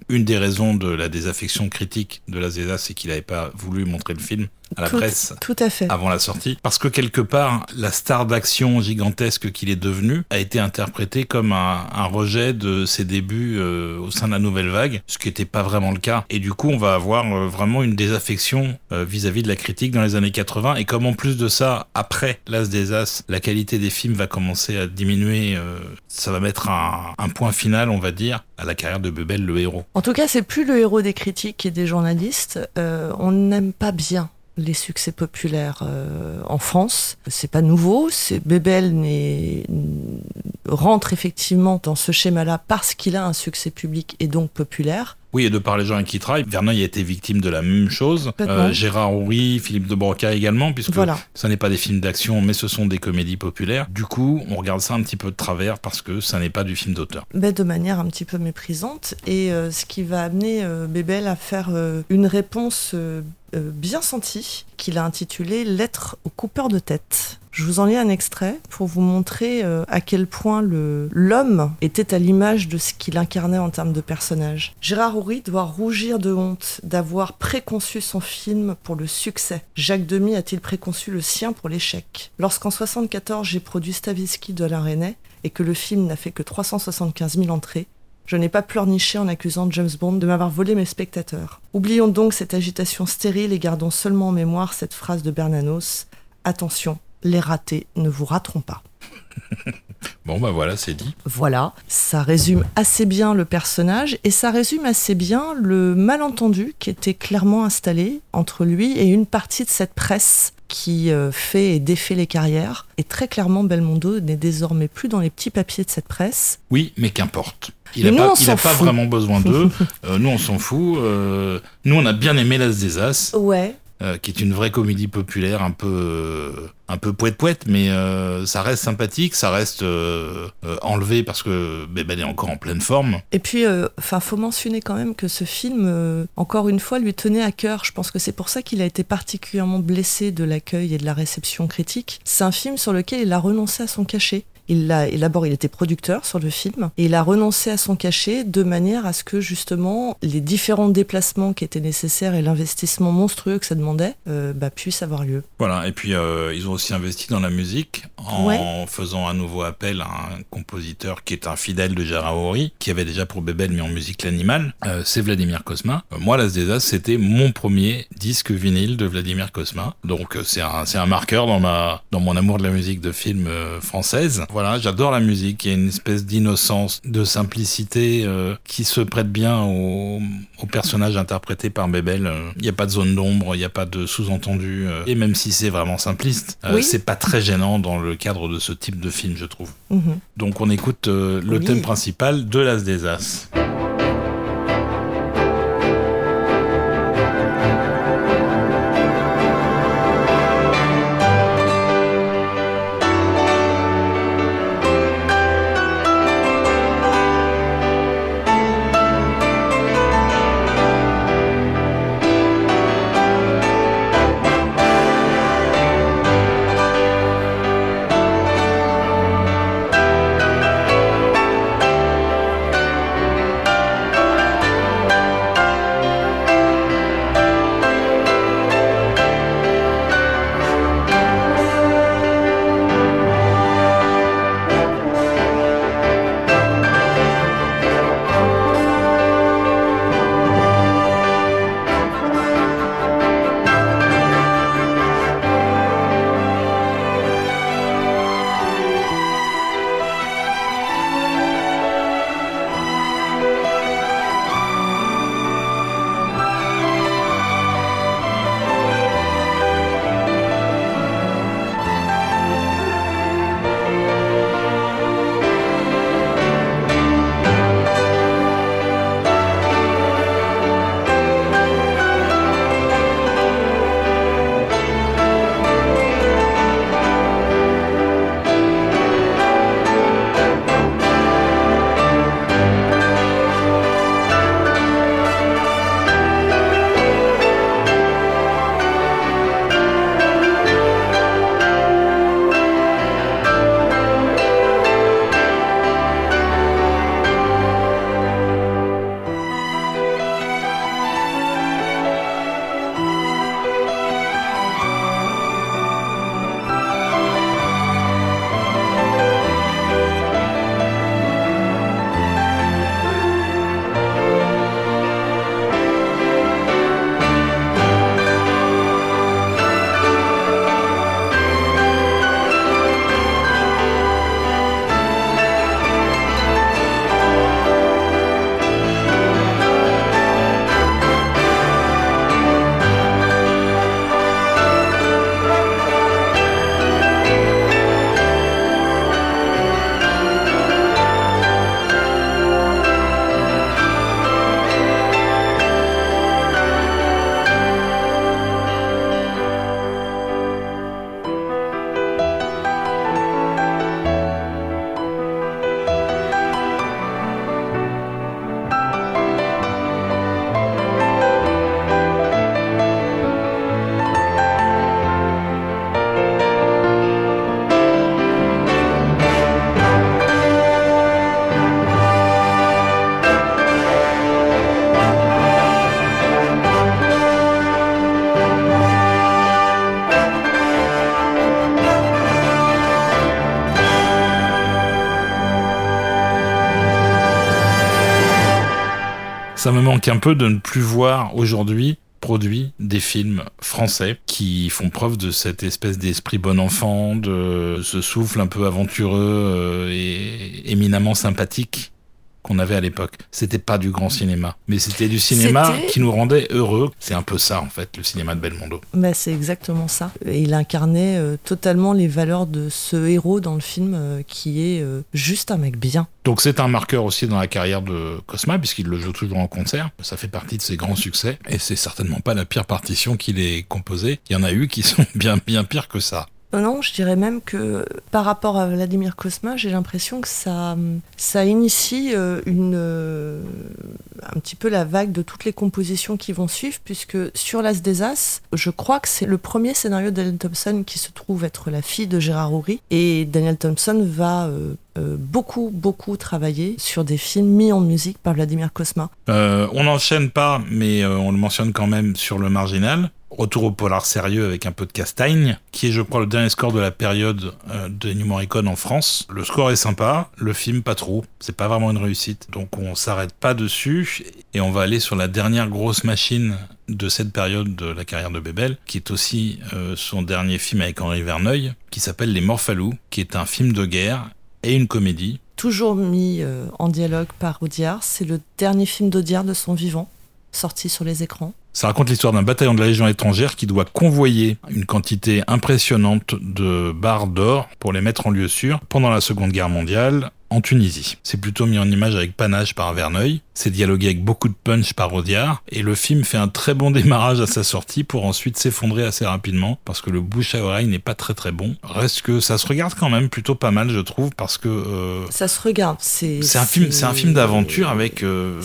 une des raisons de la désaffection critique de la Zéza, c'est qu'il n'avait pas voulu montrer le film à la Tout- presse Tout à fait. avant la sortie. Parce que quelque part, la star d'action gigantesque qu'il est devenu a été interprété comme un, un rejet de ses débuts euh, au sein de la nouvelle vague, ce qui n'était pas vraiment le cas. Et du coup, on va avoir euh, vraiment une désaffection euh, vis-à-vis de la critique dans les années 80. Et comme en plus de ça, après l'As des As, la qualité des films va commencer à diminuer, ça va mettre un, un point final, on va dire, à la carrière de Bebel, le héros. En tout cas, c'est plus le héros des critiques et des journalistes. Euh, on n'aime pas bien les succès populaires euh, en France. C'est pas nouveau. C'est Bebel rentre effectivement dans ce schéma-là parce qu'il a un succès public et donc populaire. Oui, et de par les gens avec qui il travaille, Verneuil a été victime de la même chose. Euh, Gérard Houry, Philippe de Broca également, puisque Voilà. ça n'est pas des films d'action, mais ce sont des comédies populaires. Du coup, on regarde ça un petit peu de travers parce que ça n'est pas du film d'auteur. mais de manière un petit peu méprisante, et euh, ce qui va amener euh, Bebel à faire une réponse bien sentie, qu'il a intitulée Lettre au coupeur de tête. Je vous en lis un extrait pour vous montrer euh, à quel point l'homme était à l'image de ce qu'il incarnait en termes de personnage. Gérard Houry doit rougir de honte d'avoir préconçu son film pour le succès. Jacques Demy a-t-il préconçu le sien pour l'échec? Lorsqu'en 74 j'ai produit Stavisky de Alain Resnais et que le film n'a fait que 375 000 entrées, je n'ai pas pleurniché en accusant James Bond de m'avoir volé mes spectateurs. Oublions donc cette agitation stérile et gardons seulement en mémoire cette phrase de Bernanos Attention, les ratés ne vous rateront pas. Bon, bah voilà, c'est dit. Voilà, ça résume assez bien le personnage et ça résume assez bien le malentendu qui était clairement installé entre lui et une partie de cette presse qui euh, fait et défait les carrières. Et très clairement, Belmondo n'est désormais plus dans les petits papiers de cette presse. Oui, mais qu'importe. Il n'a pas, il a pas vraiment besoin d'eux. Euh, nous, on s'en fout. Euh, nous, on a bien aimé L'As des As, Ouais, euh, qui est une vraie comédie populaire, un peu, un peu poète-poète, mais euh, ça reste sympathique, ça reste euh, enlevé parce que Bebel est encore en pleine forme. Et puis, enfin, faut mentionner quand même que ce film, encore une fois, lui tenait à cœur. Je pense que c'est pour ça qu'il a été particulièrement blessé de l'accueil et de la réception critique. C'est un film sur lequel il a renoncé à son cachet. Il a, et d'abord, il était producteur sur le film et il a renoncé à son cachet de manière à ce que justement les différents déplacements qui étaient nécessaires et l'investissement monstrueux que ça demandait euh, bah, puissent avoir lieu. Voilà, et puis euh, ils ont aussi investi dans la musique en Ouais. faisant un nouveau appel à un compositeur qui est un fidèle de Gérard Horry, qui avait déjà pour Bebel mis en musique l'animal, euh, c'est Vladimir Kosma. Euh, moi, Las des As, c'était mon premier disque vinyle de Vladimir Kosma, donc c'est un, c'est un marqueur dans, ma, dans mon amour de la musique de film française. Voilà, j'adore la musique, il y a une espèce d'innocence, de simplicité euh, qui se prête bien au, au personnage interprété par Bebel. Euh, Il n'y a pas de zone d'ombre, il n'y a pas de sous-entendu, euh, et même si c'est vraiment simpliste, euh, Oui. c'est pas très gênant dans le cadre de ce type de film, je trouve. Mhm. Donc on écoute le Oui. thème principal de L'As des As. Ça me manque un peu de ne plus voir aujourd'hui produit des films français qui font preuve de cette espèce d'esprit bon enfant, de ce souffle un peu aventureux euh, et éminemment sympathique qu'on avait à l'époque. C'était pas du grand cinéma, mais c'était du cinéma qui nous rendait heureux. C'est un peu ça en fait, le cinéma de Belmondo. Bah, c'est exactement ça. Et il incarnait euh, totalement les valeurs de ce héros dans le film euh, qui est euh, juste un mec bien. Donc c'est un marqueur aussi dans la carrière de Cosma puisqu'il le joue toujours en concert. Ça fait partie de ses grands succès et c'est certainement pas la pire partition qu'il ait composée. Il y en a eu qui sont bien bien pires que ça. Euh, non, je dirais même que par rapport à Vladimir Kosma, j'ai l'impression que ça, ça initie euh, une, euh, un petit peu la vague de toutes les compositions qui vont suivre, puisque sur L'As des As, je crois que c'est le premier scénario de Daniel Thompson qui se trouve être la fille de Gérard Houry, et Daniel Thompson va beaucoup, beaucoup travailler sur des films mis en musique par Vladimir Kosma. on n'enchaîne pas, mais on le mentionne quand même sur le marginal. Retour au polar sérieux avec un peu de castagne, qui est je crois le dernier score de la période euh, de New en France. Le score est sympa, le film pas trop, c'est pas vraiment une réussite, donc on s'arrête pas dessus et on va aller sur la dernière grosse machine de cette période de la carrière de Bebel, qui est aussi euh, son dernier film avec Henri Verneuil, qui s'appelle Les Morphalous, qui est un film de guerre et une comédie. Toujours mis euh, en dialogue par Audiard, c'est le dernier film d'Audiard de son vivant, sorti sur les écrans. Ça raconte l'histoire d'un bataillon de la Légion étrangère qui doit convoyer une quantité impressionnante de barres d'or pour les mettre en lieu sûr pendant la Seconde Guerre mondiale en Tunisie. C'est plutôt mis en image avec panache par Verneuil, c'est dialogué avec beaucoup de punch par Audiard, et le film fait un très bon démarrage à sa sortie pour ensuite s'effondrer assez rapidement, parce que le bouche à oreille n'est pas très très bon. Reste que ça se regarde quand même plutôt pas mal, je trouve, parce que... Euh, ça se regarde, c'est... C'est un film, c'est un film d'aventure avec, euh,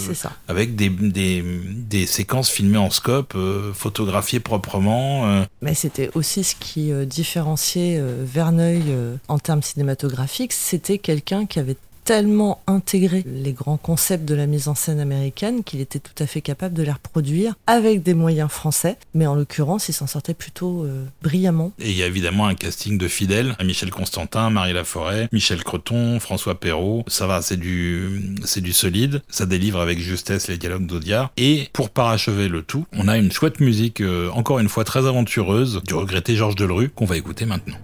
avec des, des, des, séquences filmées en scope, euh, photographiées proprement. Mais c'était aussi ce qui différenciait Verneuil en termes cinématographiques, c'était quelqu'un qui avait tellement intégré les grands concepts de la mise en scène américaine qu'il était tout à fait capable de les reproduire avec des moyens français, mais en l'occurrence, il s'en sortait plutôt euh, brillamment. Et il y a évidemment un casting de fidèles, Michel Constantin, Marie Laforêt, Michel Creton, François Perrault, ça va, c'est du, c'est du solide, ça délivre avec justesse les dialogues d'Audiard, et pour parachever le tout, on a une chouette musique, euh, encore une fois très aventureuse, du regretté Georges Delerue, qu'on va écouter maintenant.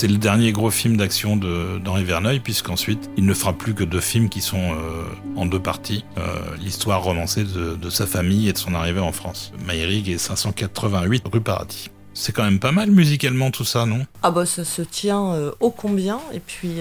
C'est le dernier gros film d'action d'Henri Verneuil, puisqu'ensuite, il ne fera plus que deux films qui sont euh, en deux parties. Euh, l'histoire romancée de, sa famille et de son arrivée en France. Maïrig et 588 rue Paradis. C'est quand même pas mal musicalement tout ça, non? Ah bah ça se tient euh, ô combien, et puis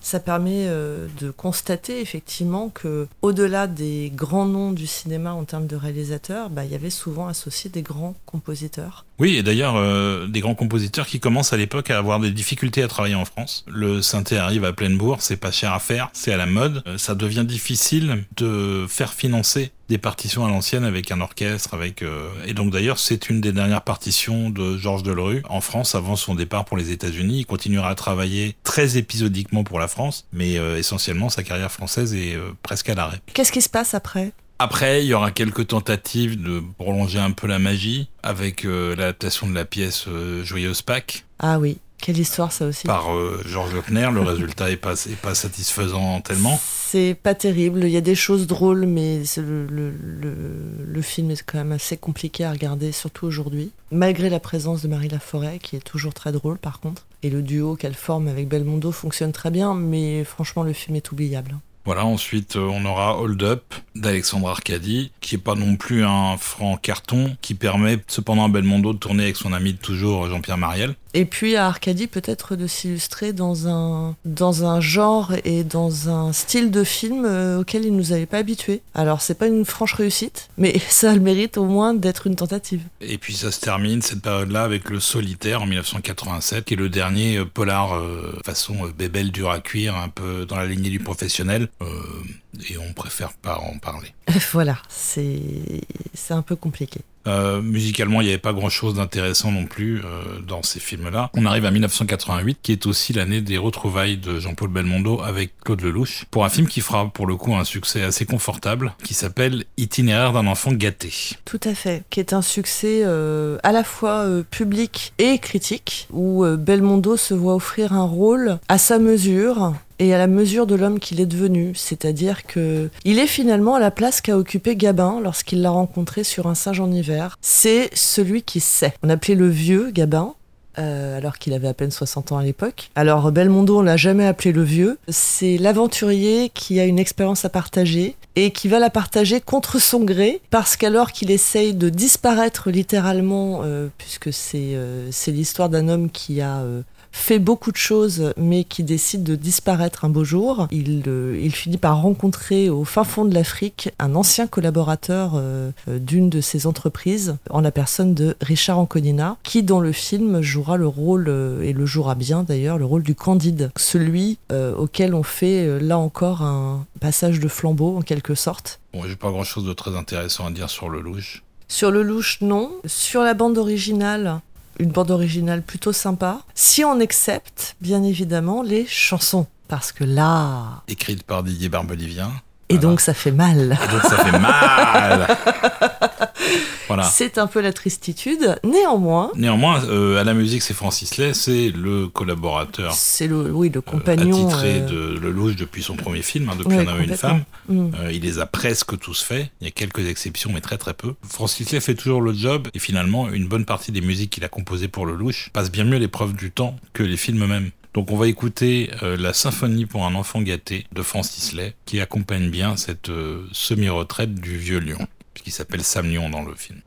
ça permet euh, de constater effectivement que au-delà des grands noms du cinéma en termes de réalisateurs, bah, il y avait souvent associé des grands compositeurs. Oui, et d'ailleurs euh, des grands compositeurs qui commencent à l'époque à avoir des difficultés à travailler en France. Le synthé arrive à pleine bourre, c'est pas cher à faire, c'est à la mode. Euh, ça devient difficile de faire financer des partitions à l'ancienne avec un orchestre, avec euh, et donc d'ailleurs c'est une des dernières partitions de Georges Delerue en France avant son départ pour les États-Unis. Il continuera à travailler très épisodiquement pour la France, mais euh, essentiellement sa carrière française est euh, presque à l'arrêt. Qu'est-ce qui se passe après? Après, il y aura quelques tentatives de prolonger un peu la magie avec l'adaptation de la pièce Joyeuse Pâques. Ah oui. Quelle histoire ça aussi Par euh, Georges Lochner, le résultat est pas, est pas satisfaisant tellement. C'est pas terrible, il y a des choses drôles, mais le, le, le, le, film est quand même assez compliqué à regarder, surtout aujourd'hui. Malgré la présence de Marie Laforêt, qui est toujours très drôle par contre. Et le duo qu'elle forme avec Belmondo fonctionne très bien, mais franchement le film est oubliable. Voilà, ensuite euh, on aura Hold Up d'Alexandre Arcadi, qui est pas non plus un franc carton, qui permet cependant à Belmondo de tourner avec son ami de toujours Jean-Pierre Mariel. Et puis à Arcadie peut-être de s'illustrer dans un, dans un genre et dans un style de film euh, auquel il nous avait pas habitués. Alors c'est pas une franche réussite, mais ça le mérite au moins d'être une tentative. Et puis ça se termine cette période-là avec Le Solitaire en 1987, qui est le dernier euh, polar euh, façon bébelle dur à cuire, un peu dans la lignée du professionnel. Et on préfère pas en parler. voilà, c'est un peu compliqué. Euh, musicalement, il n'y avait pas grand-chose d'intéressant non plus euh, dans ces films-là. On arrive à 1988, qui est aussi l'année des retrouvailles de Jean-Paul Belmondo avec Claude Lelouch, pour un film qui fera pour le coup un succès assez confortable, qui s'appelle Itinéraire d'un enfant gâté. Tout à fait, qui est un succès euh, à la fois public et critique, où Belmondo se voit offrir un rôle à sa mesure, et à la mesure de l'homme qu'il est devenu. C'est-à-dire que il est finalement à la place qu'a occupé Gabin lorsqu'il l'a rencontré sur un singe en hiver. C'est celui qui sait. On appelait le vieux Gabin. Euh, alors qu'il avait à peine 60 ans à l'époque. Alors Belmondo, on l'a jamais appelé le vieux. C'est l'aventurier qui a une expérience à partager et qui va la partager contre son gré parce qu'alors qu'il essaye de disparaître littéralement, euh, puisque c'est euh, c'est l'histoire d'un homme qui a fait beaucoup de choses, mais qui décide de disparaître un beau jour. Il, euh, il finit par rencontrer au fin fond de l'Afrique un ancien collaborateur euh, euh, d'une de ses entreprises, en la personne de Richard Anconina, qui dans le film jouera le rôle, et le jouera bien d'ailleurs, le rôle du Candide, celui auquel on fait là encore un passage de flambeau en quelque sorte. Bon, j'ai pas grand chose de très intéressant à dire sur le louche. Sur le louche, non. Sur la bande originale, une bande originale plutôt sympa. Si on accepte, bien évidemment, les chansons. Parce que là... Écrite par Didier Barbelivien. Et donc ça fait mal. Et donc ça fait mal. voilà. C'est un peu la tristitude. Néanmoins. Néanmoins, euh, à la musique, c'est Francis Lay, c'est le collaborateur. C'est le, oui, le compagnon. Euh, attitré euh, de Lelouch depuis son premier film, hein, depuis Un homme et une femme. Mm. il les a presque tous faits. Il y a quelques exceptions, mais très très peu. Francis Lay fait toujours le job et finalement, une bonne partie des musiques qu'il a composées pour Lelouch passe bien mieux l'épreuve du temps que les films eux-mêmes. Donc on va écouter euh, la symphonie pour un enfant gâté de Francis Lay, qui accompagne bien cette euh, semi-retraite du vieux lion, puisqu'il s'appelle Sam Lion dans le film.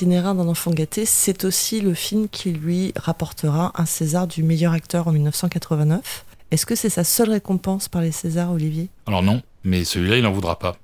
Itinéraire d'un enfant gâté, c'est aussi le film qui lui rapportera un César du meilleur acteur en 1989. Est-ce que c'est sa seule récompense par les Césars, Olivier? Alors non, mais celui-là, il n'en voudra pas.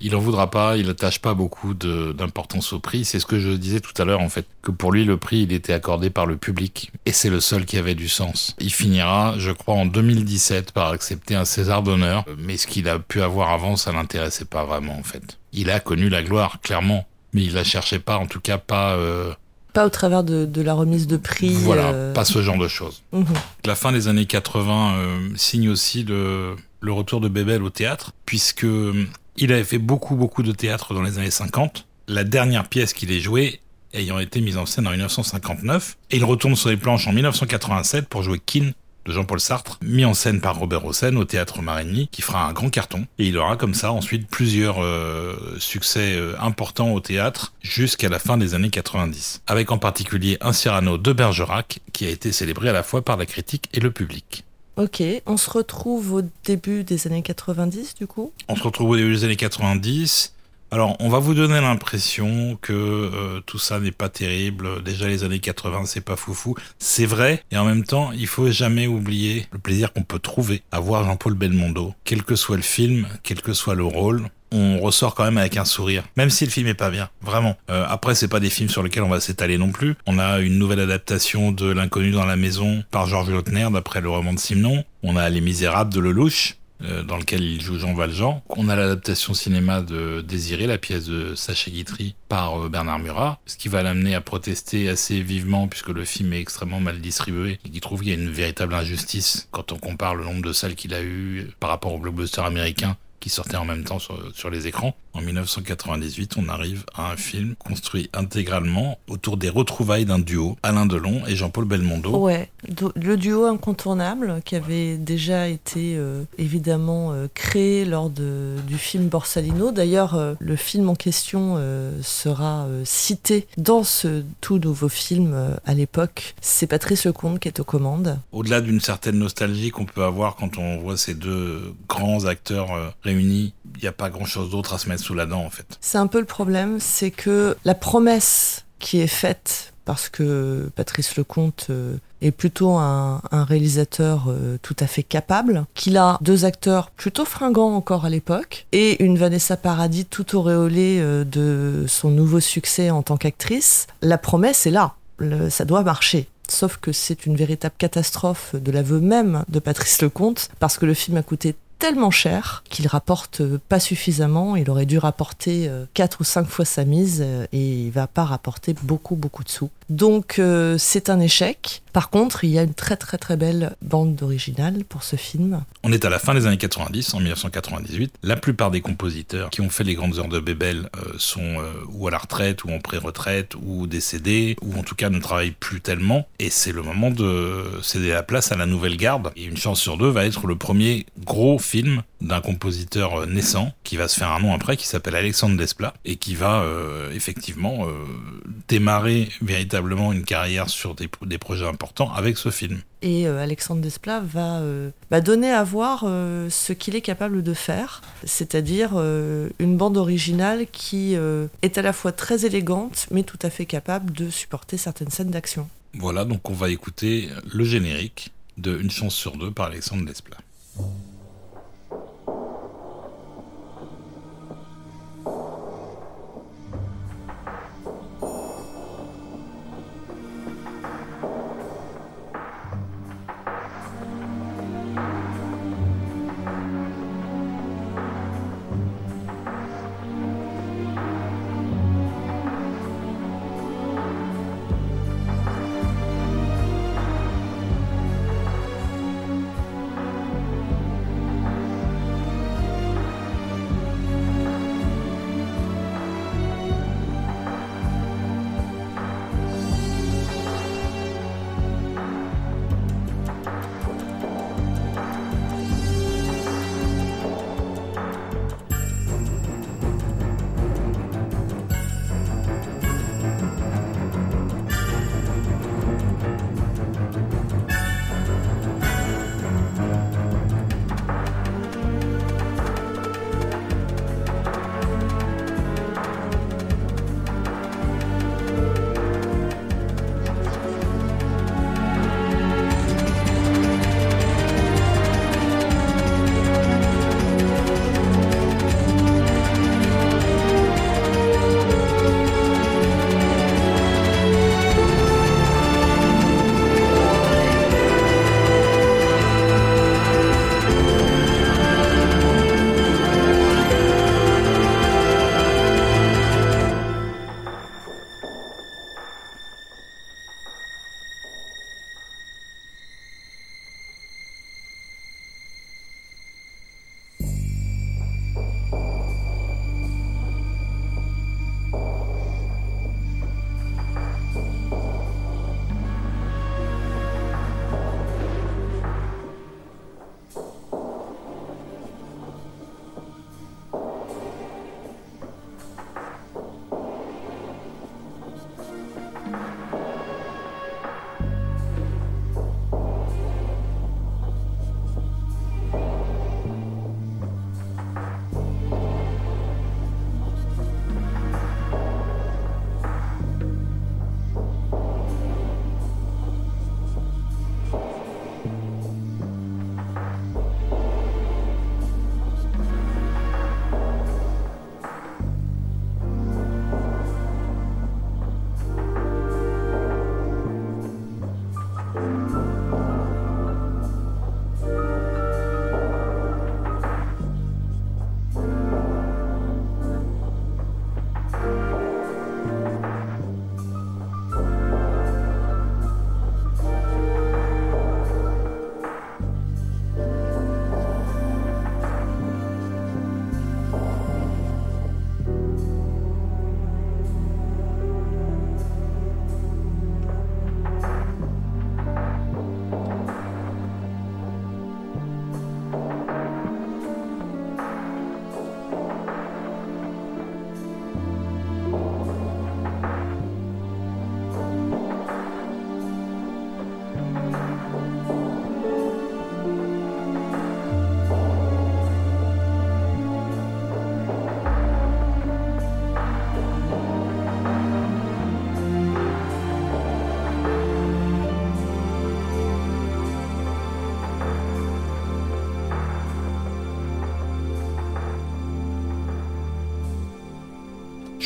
il en voudra pas, il n'attache pas beaucoup d'importance au prix. C'est ce que je disais tout à l'heure, en fait, que pour lui, le prix, il était accordé par le public. Et c'est le seul qui avait du sens. Il finira, je crois, en 2017 par accepter un César d'honneur. Mais ce qu'il a pu avoir avant, ça l'intéressait pas vraiment, en fait. Il a connu la gloire, clairement. Mais il la cherchait pas, en tout cas pas... Euh, pas au travers de, la remise de prix. Voilà, euh, pas ce genre de choses. Mhm. La fin des années 80 euh, signe aussi le, le retour de Bebel au théâtre, puisque il avait fait beaucoup, beaucoup de théâtre dans les années 50. La dernière pièce qu'il ait jouée ayant été mise en scène en 1959, et il retourne sur les planches en 1987 pour jouer Keane de Jean-Paul Sartre, mis en scène par Robert Hossein au théâtre Marigny, qui fera un grand carton. Et il aura comme ça ensuite plusieurs euh, succès euh, importants au théâtre jusqu'à la fin des années 90. Avec en particulier un Cyrano de Bergerac, qui a été célébré à la fois par la critique et le public. Ok, on se retrouve au début des années 90 du coup? On se retrouve au début des années 90. Alors, on va vous donner l'impression que euh, tout ça n'est pas terrible. Déjà, les années 80, c'est pas foufou. C'est vrai, et en même temps, il faut jamais oublier le plaisir qu'on peut trouver à voir Jean-Paul Belmondo. Quel que soit le film, quel que soit le rôle, on ressort quand même avec un sourire, même si le film est pas bien, vraiment. Euh, après, c'est pas des films sur lesquels on va s'étaler non plus. On a une nouvelle adaptation de L'inconnu dans la maison par Georges Lautner d'après le roman de Simon. On a Les Misérables de Lelouch dans lequel il joue Jean Valjean. On a l'adaptation cinéma de Désiré, la pièce de Sacha Guitry par euh, Bernard Murat, ce qui va l'amener à protester assez vivement puisque le film est extrêmement mal distribué et qu'il trouve qu'il y a une véritable injustice quand on compare le nombre de salles qu'il a eu par rapport au blockbuster américain qui sortait en même temps sur, les écrans. En 1998, on arrive à un film construit intégralement autour des retrouvailles d'un duo, Alain Delon et Jean-Paul Belmondo. Ouais, le duo incontournable qui avait déjà été euh, évidemment euh, créé lors de, du film Borsalino. D'ailleurs, euh, le film en question sera cité dans ce tout nouveau film à l'époque. C'est Patrice Lecomte qui est aux commandes. Au-delà d'une certaine nostalgie qu'on peut avoir quand on voit ces deux grands acteurs réunis, il n'y a pas grand-chose d'autre à se mettre la dent en fait. C'est un peu le problème, c'est que la promesse qui est faite parce que Patrice Lecomte euh, est plutôt un, réalisateur euh, tout à fait capable, qu'il a deux acteurs plutôt fringants encore à l'époque, et une Vanessa Paradis tout auréolée euh, de son nouveau succès en tant qu'actrice. La promesse est là, ça doit marcher. Sauf que c'est une véritable catastrophe de l'aveu même de Patrice Lecomte, parce que le film a coûté tellement cher qu'il rapporte pas suffisamment. Il aurait dû rapporter 4 euh, ou 5 fois sa mise euh, et il va pas rapporter beaucoup beaucoup de sous. Donc euh, c'est un échec. Par contre, il y a une très très très belle bande d'original pour ce film. On est à la fin des années 90, en 1998. La plupart des compositeurs qui ont fait les grandes heures de Bebel euh, sont euh, ou à la retraite, ou en pré-retraite, ou décédés, ou en tout cas ne travaillent plus tellement. Et c'est le moment de céder la place à la nouvelle garde. Et Une chance sur deux va être le premier gros film d'un compositeur naissant qui va se faire un nom après, qui s'appelle Alexandre Desplat, et qui va effectivement démarrer véritablement une carrière sur des, des, projets importants avec ce film. Et euh, Alexandre Desplat va, euh, donner à voir euh, ce qu'il est capable de faire, c'est-à-dire une bande originale qui est à la fois très élégante, mais tout à fait capable de supporter certaines scènes d'action. Voilà, donc on va écouter le générique de Une chance sur deux par Alexandre Desplat.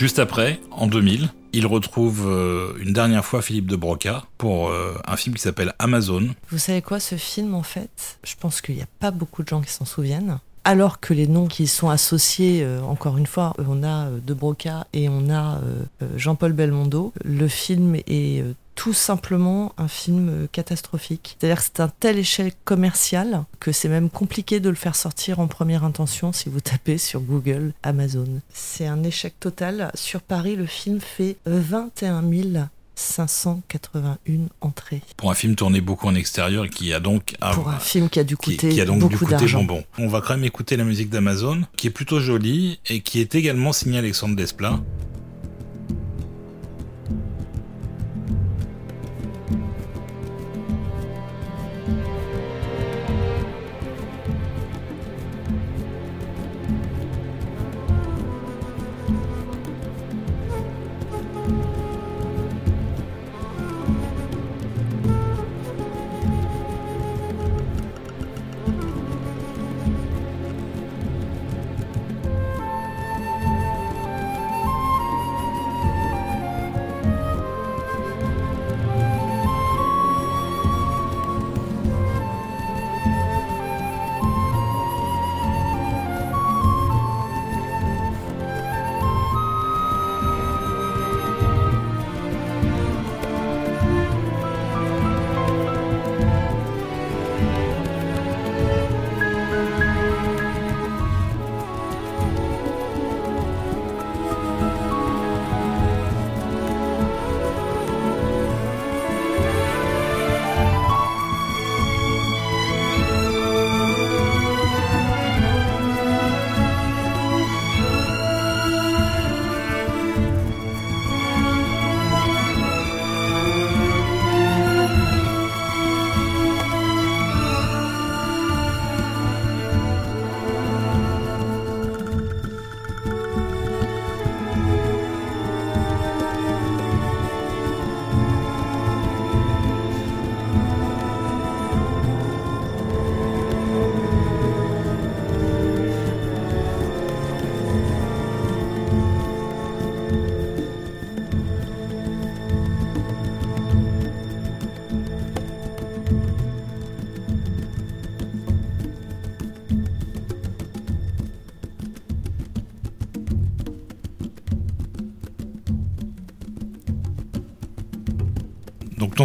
Juste après, en 2000, il retrouve euh, une dernière fois Philippe de Broca pour euh, un film qui s'appelle Amazon. Vous savez quoi, ce film, en fait, je pense qu'il n'y a pas beaucoup de gens qui s'en souviennent. Alors que les noms qui sont associés, euh, encore une fois, on a De Broca et on a Jean-Paul Belmondo. Le film est tout simplement un film catastrophique. C'est-à-dire que c'est un tel échec commercial que c'est même compliqué de le faire sortir en première intention si vous tapez sur Google Amazon. C'est un échec total. Sur Paris, le film fait 21 581 entrées. Pour un film tourné beaucoup en extérieur et qui a donc... Pour un film qui a dû coûter qui, a donc beaucoup d'argent. Bonbon. On va quand même écouter la musique d'Amazon, qui est plutôt jolie et qui est également signée Alexandre Desplat.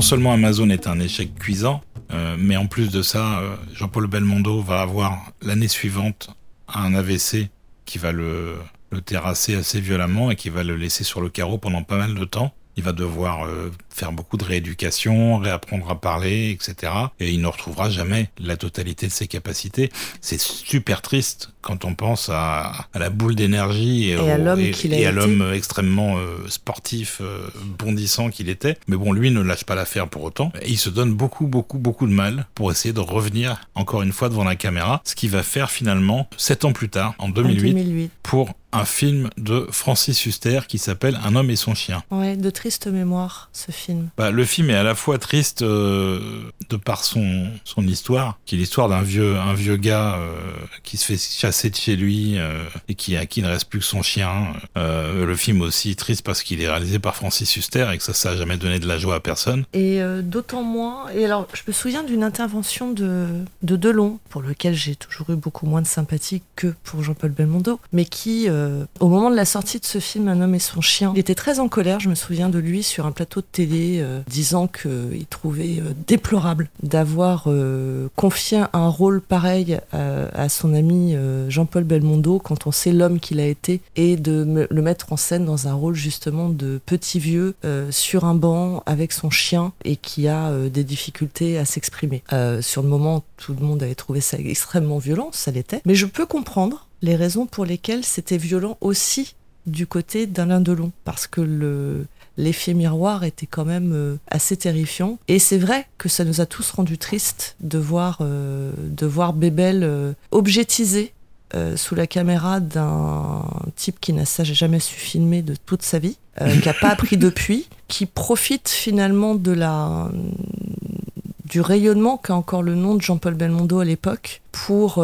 Seulement Amazon est un échec cuisant, euh, mais en plus de ça, euh, Jean-Paul Belmondo va avoir l'année suivante un AVC qui va le, le terrasser assez violemment et qui va le laisser sur le carreau pendant pas mal de temps. Il va devoir euh, faire beaucoup de rééducation, réapprendre à parler, etc. Et il ne retrouvera jamais la totalité de ses capacités. C'est super triste quand on pense à, la boule d'énergie et, à l'homme et, à l'homme extrêmement euh, sportif, euh, bondissant qu'il était. Mais bon, lui ne lâche pas l'affaire pour autant. Et il se donne beaucoup, beaucoup, beaucoup de mal pour essayer de revenir encore une fois devant la caméra. Ce qui va faire finalement, sept ans plus tard, en 2008, en 2008. pour un film de Francis Huster qui s'appelle Un homme et son chien. Ouais, de triste mémoire, ce film. Bah, le film est à la fois triste euh, de par son, son histoire, qui est l'histoire d'un vieux, un vieux gars euh, qui se fait chasser de chez lui euh, et qui, à qui ne reste plus que son chien. le film aussi triste parce qu'il est réalisé par Francis Huster et que ça, ça n'a jamais donné de la joie à personne. Et d'autant moins. Et alors, je me souviens d'une intervention de, de Delon, pour lequel j'ai toujours eu beaucoup moins de sympathie que pour Jean-Paul Belmondo, mais qui au moment de la sortie de ce film, Un homme et son chien, était très en colère. Je me souviens de lui sur un plateau de télé euh, disant qu'il trouvait euh, déplorable d'avoir confié un rôle pareil à, son ami Jean-Paul Belmondo quand on sait l'homme qu'il a été et de le mettre en scène dans un rôle justement de petit vieux sur un banc avec son chien et qui a des difficultés à s'exprimer. sur le moment, tout le monde avait trouvé ça extrêmement violent, ça l'était. Mais je peux comprendre les raisons pour lesquelles c'était violent aussi du côté d'Alain Delon, parce que le, l'effet miroir était quand même euh, assez terrifiant. Et c'est vrai que ça nous a tous rendus tristes de voir, euh, de voir Bébel euh, objetisé sous la caméra d'un type qui n'a jamais su filmer de toute sa vie, qui n'a pas appris depuis, qui profite finalement de la du rayonnement qu'a encore le nom de Jean-Paul Belmondo à l'époque pour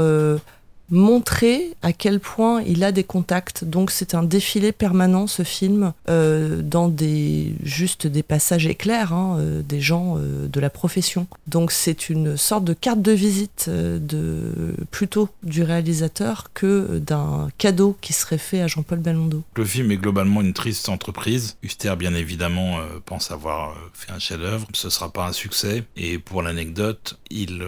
montrer à quel point il a des contacts. Donc c'est un défilé permanent ce film euh, dans des juste des passages éclairs hein, euh, des gens euh, de la profession. Donc c'est une sorte de carte de visite de plutôt du réalisateur que d'un cadeau qui serait fait à Jean-Paul Belmondo. Le film est globalement une triste entreprise. Huster bien évidemment pense avoir fait un chef-d'œuvre. Ce sera pas un succès et pour l'anecdote, il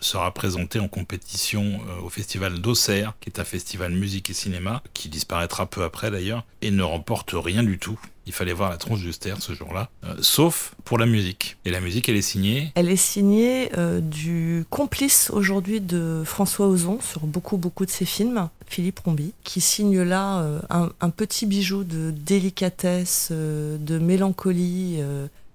sera présenté en compétition au festival d'Auxerre, qui est un festival musique et cinéma, qui disparaîtra peu après d'ailleurs, et ne remporte rien du tout. Il fallait voir la tronche d'Uster ce jour-là, euh, sauf pour la musique. Et la musique, elle est signée Elle est signée euh, du complice aujourd'hui de François Ozon sur beaucoup, beaucoup de ses films, Philippe Rombi, qui signe là euh, un, petit bijou de délicatesse, de mélancolie.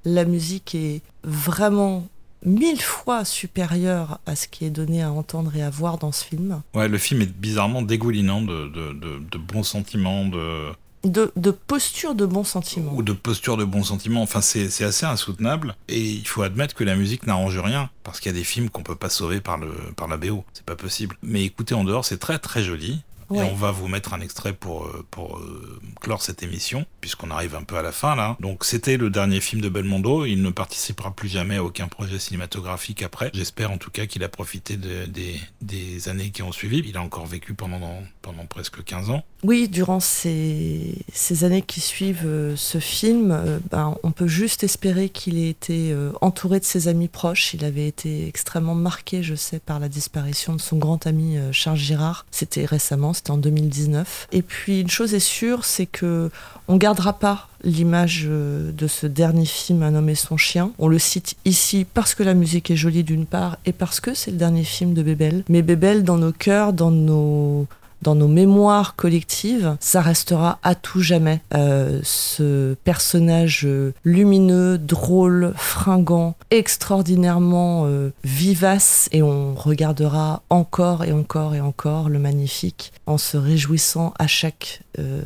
la musique est vraiment mille fois supérieur à ce qui est donné à entendre et à voir dans ce film. Ouais, le film est bizarrement dégoulinant de, de, bons sentiments, de... De, de, posture de bons sentiments. Ou de posture de bons sentiments. Enfin, c'est assez insoutenable. Et il faut admettre que la musique n'arrange rien. Parce qu'il y a des films qu'on peut pas sauver par, le, par la BO. C'est pas possible. Mais écoutez en dehors, c'est très très joli. Et on va vous mettre un extrait pour, euh, pour euh, clore cette émission, puisqu'on arrive un peu à la fin là. Donc c'était le dernier film de Belmondo. Il ne participera plus jamais à aucun projet cinématographique après. J'espère en tout cas qu'il a profité des, des années qui ont suivi. Il a encore vécu pendant, pendant presque 15 ans. Oui, durant ces, ces années qui suivent euh, ce film, ben, on peut juste espérer qu'il ait été entouré de ses amis proches. Il avait été extrêmement marqué, je sais, par la disparition de son grand ami Charles Girard. C'était récemment, c'était en 2019. Et puis une chose est sûre, c'est que on gardera pas l'image euh, de ce dernier film Un homme son chien. On le cite ici parce que la musique est jolie d'une part et parce que c'est le dernier film de Bébel. Mais Bébel dans nos cœurs, dans nos dans nos mémoires collectives, ça restera à tout jamais. Euh, ce personnage euh, lumineux, drôle, fringant, extraordinairement euh, vivace, et on regardera encore et encore et encore le magnifique en se réjouissant à chaque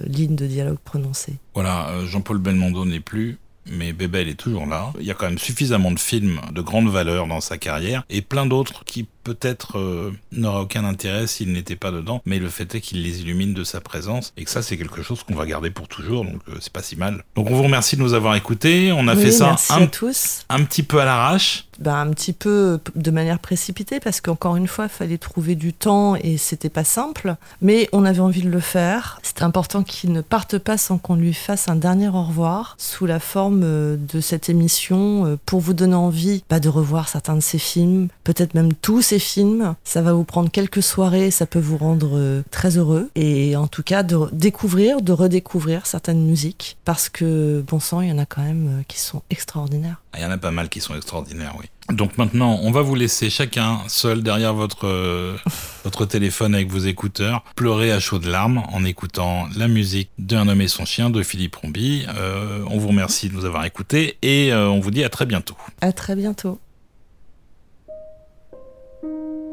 ligne de dialogue prononcée. Voilà, Jean-Paul Belmondo n'est plus, mais Bébel est toujours là. Il y a quand même suffisamment de films de grande valeur dans sa carrière et plein d'autres qui peut-être euh, n'auraient aucun intérêt s'il n'était pas dedans, mais le fait est qu'il les illumine de sa présence et que ça c'est quelque chose qu'on va garder pour toujours, donc euh, c'est pas si mal. Donc on vous remercie de nous avoir écoutés, on a fait ça un, un petit peu à l'arrache. Ben, un petit peu de manière précipitée parce qu'encore une fois, il fallait trouver du temps et c'était pas simple, mais on avait envie de le faire. C'était important qu'il ne parte pas sans qu'on lui fasse un dernier au revoir sous la forme euh, de cette émission euh, pour vous donner envie bah, de revoir certains de ses films, peut-être même tous ses films. Ça va vous prendre quelques soirées, ça peut vous rendre euh, très heureux et en tout cas de découvrir, de redécouvrir certaines musiques parce que bon sang, il y en a quand même qui sont extraordinaires. Ah, il y en a pas mal qui sont extraordinaires, oui. Donc maintenant, on va vous laisser chacun seul derrière votre, euh, votre téléphone avec vos écouteurs, pleurer à chaudes larmes en écoutant la musique d'un homme et son chien de Philippe Rombi. Euh, on vous remercie de nous avoir écoutés et euh, on vous dit à très bientôt. À très bientôt. Thank you.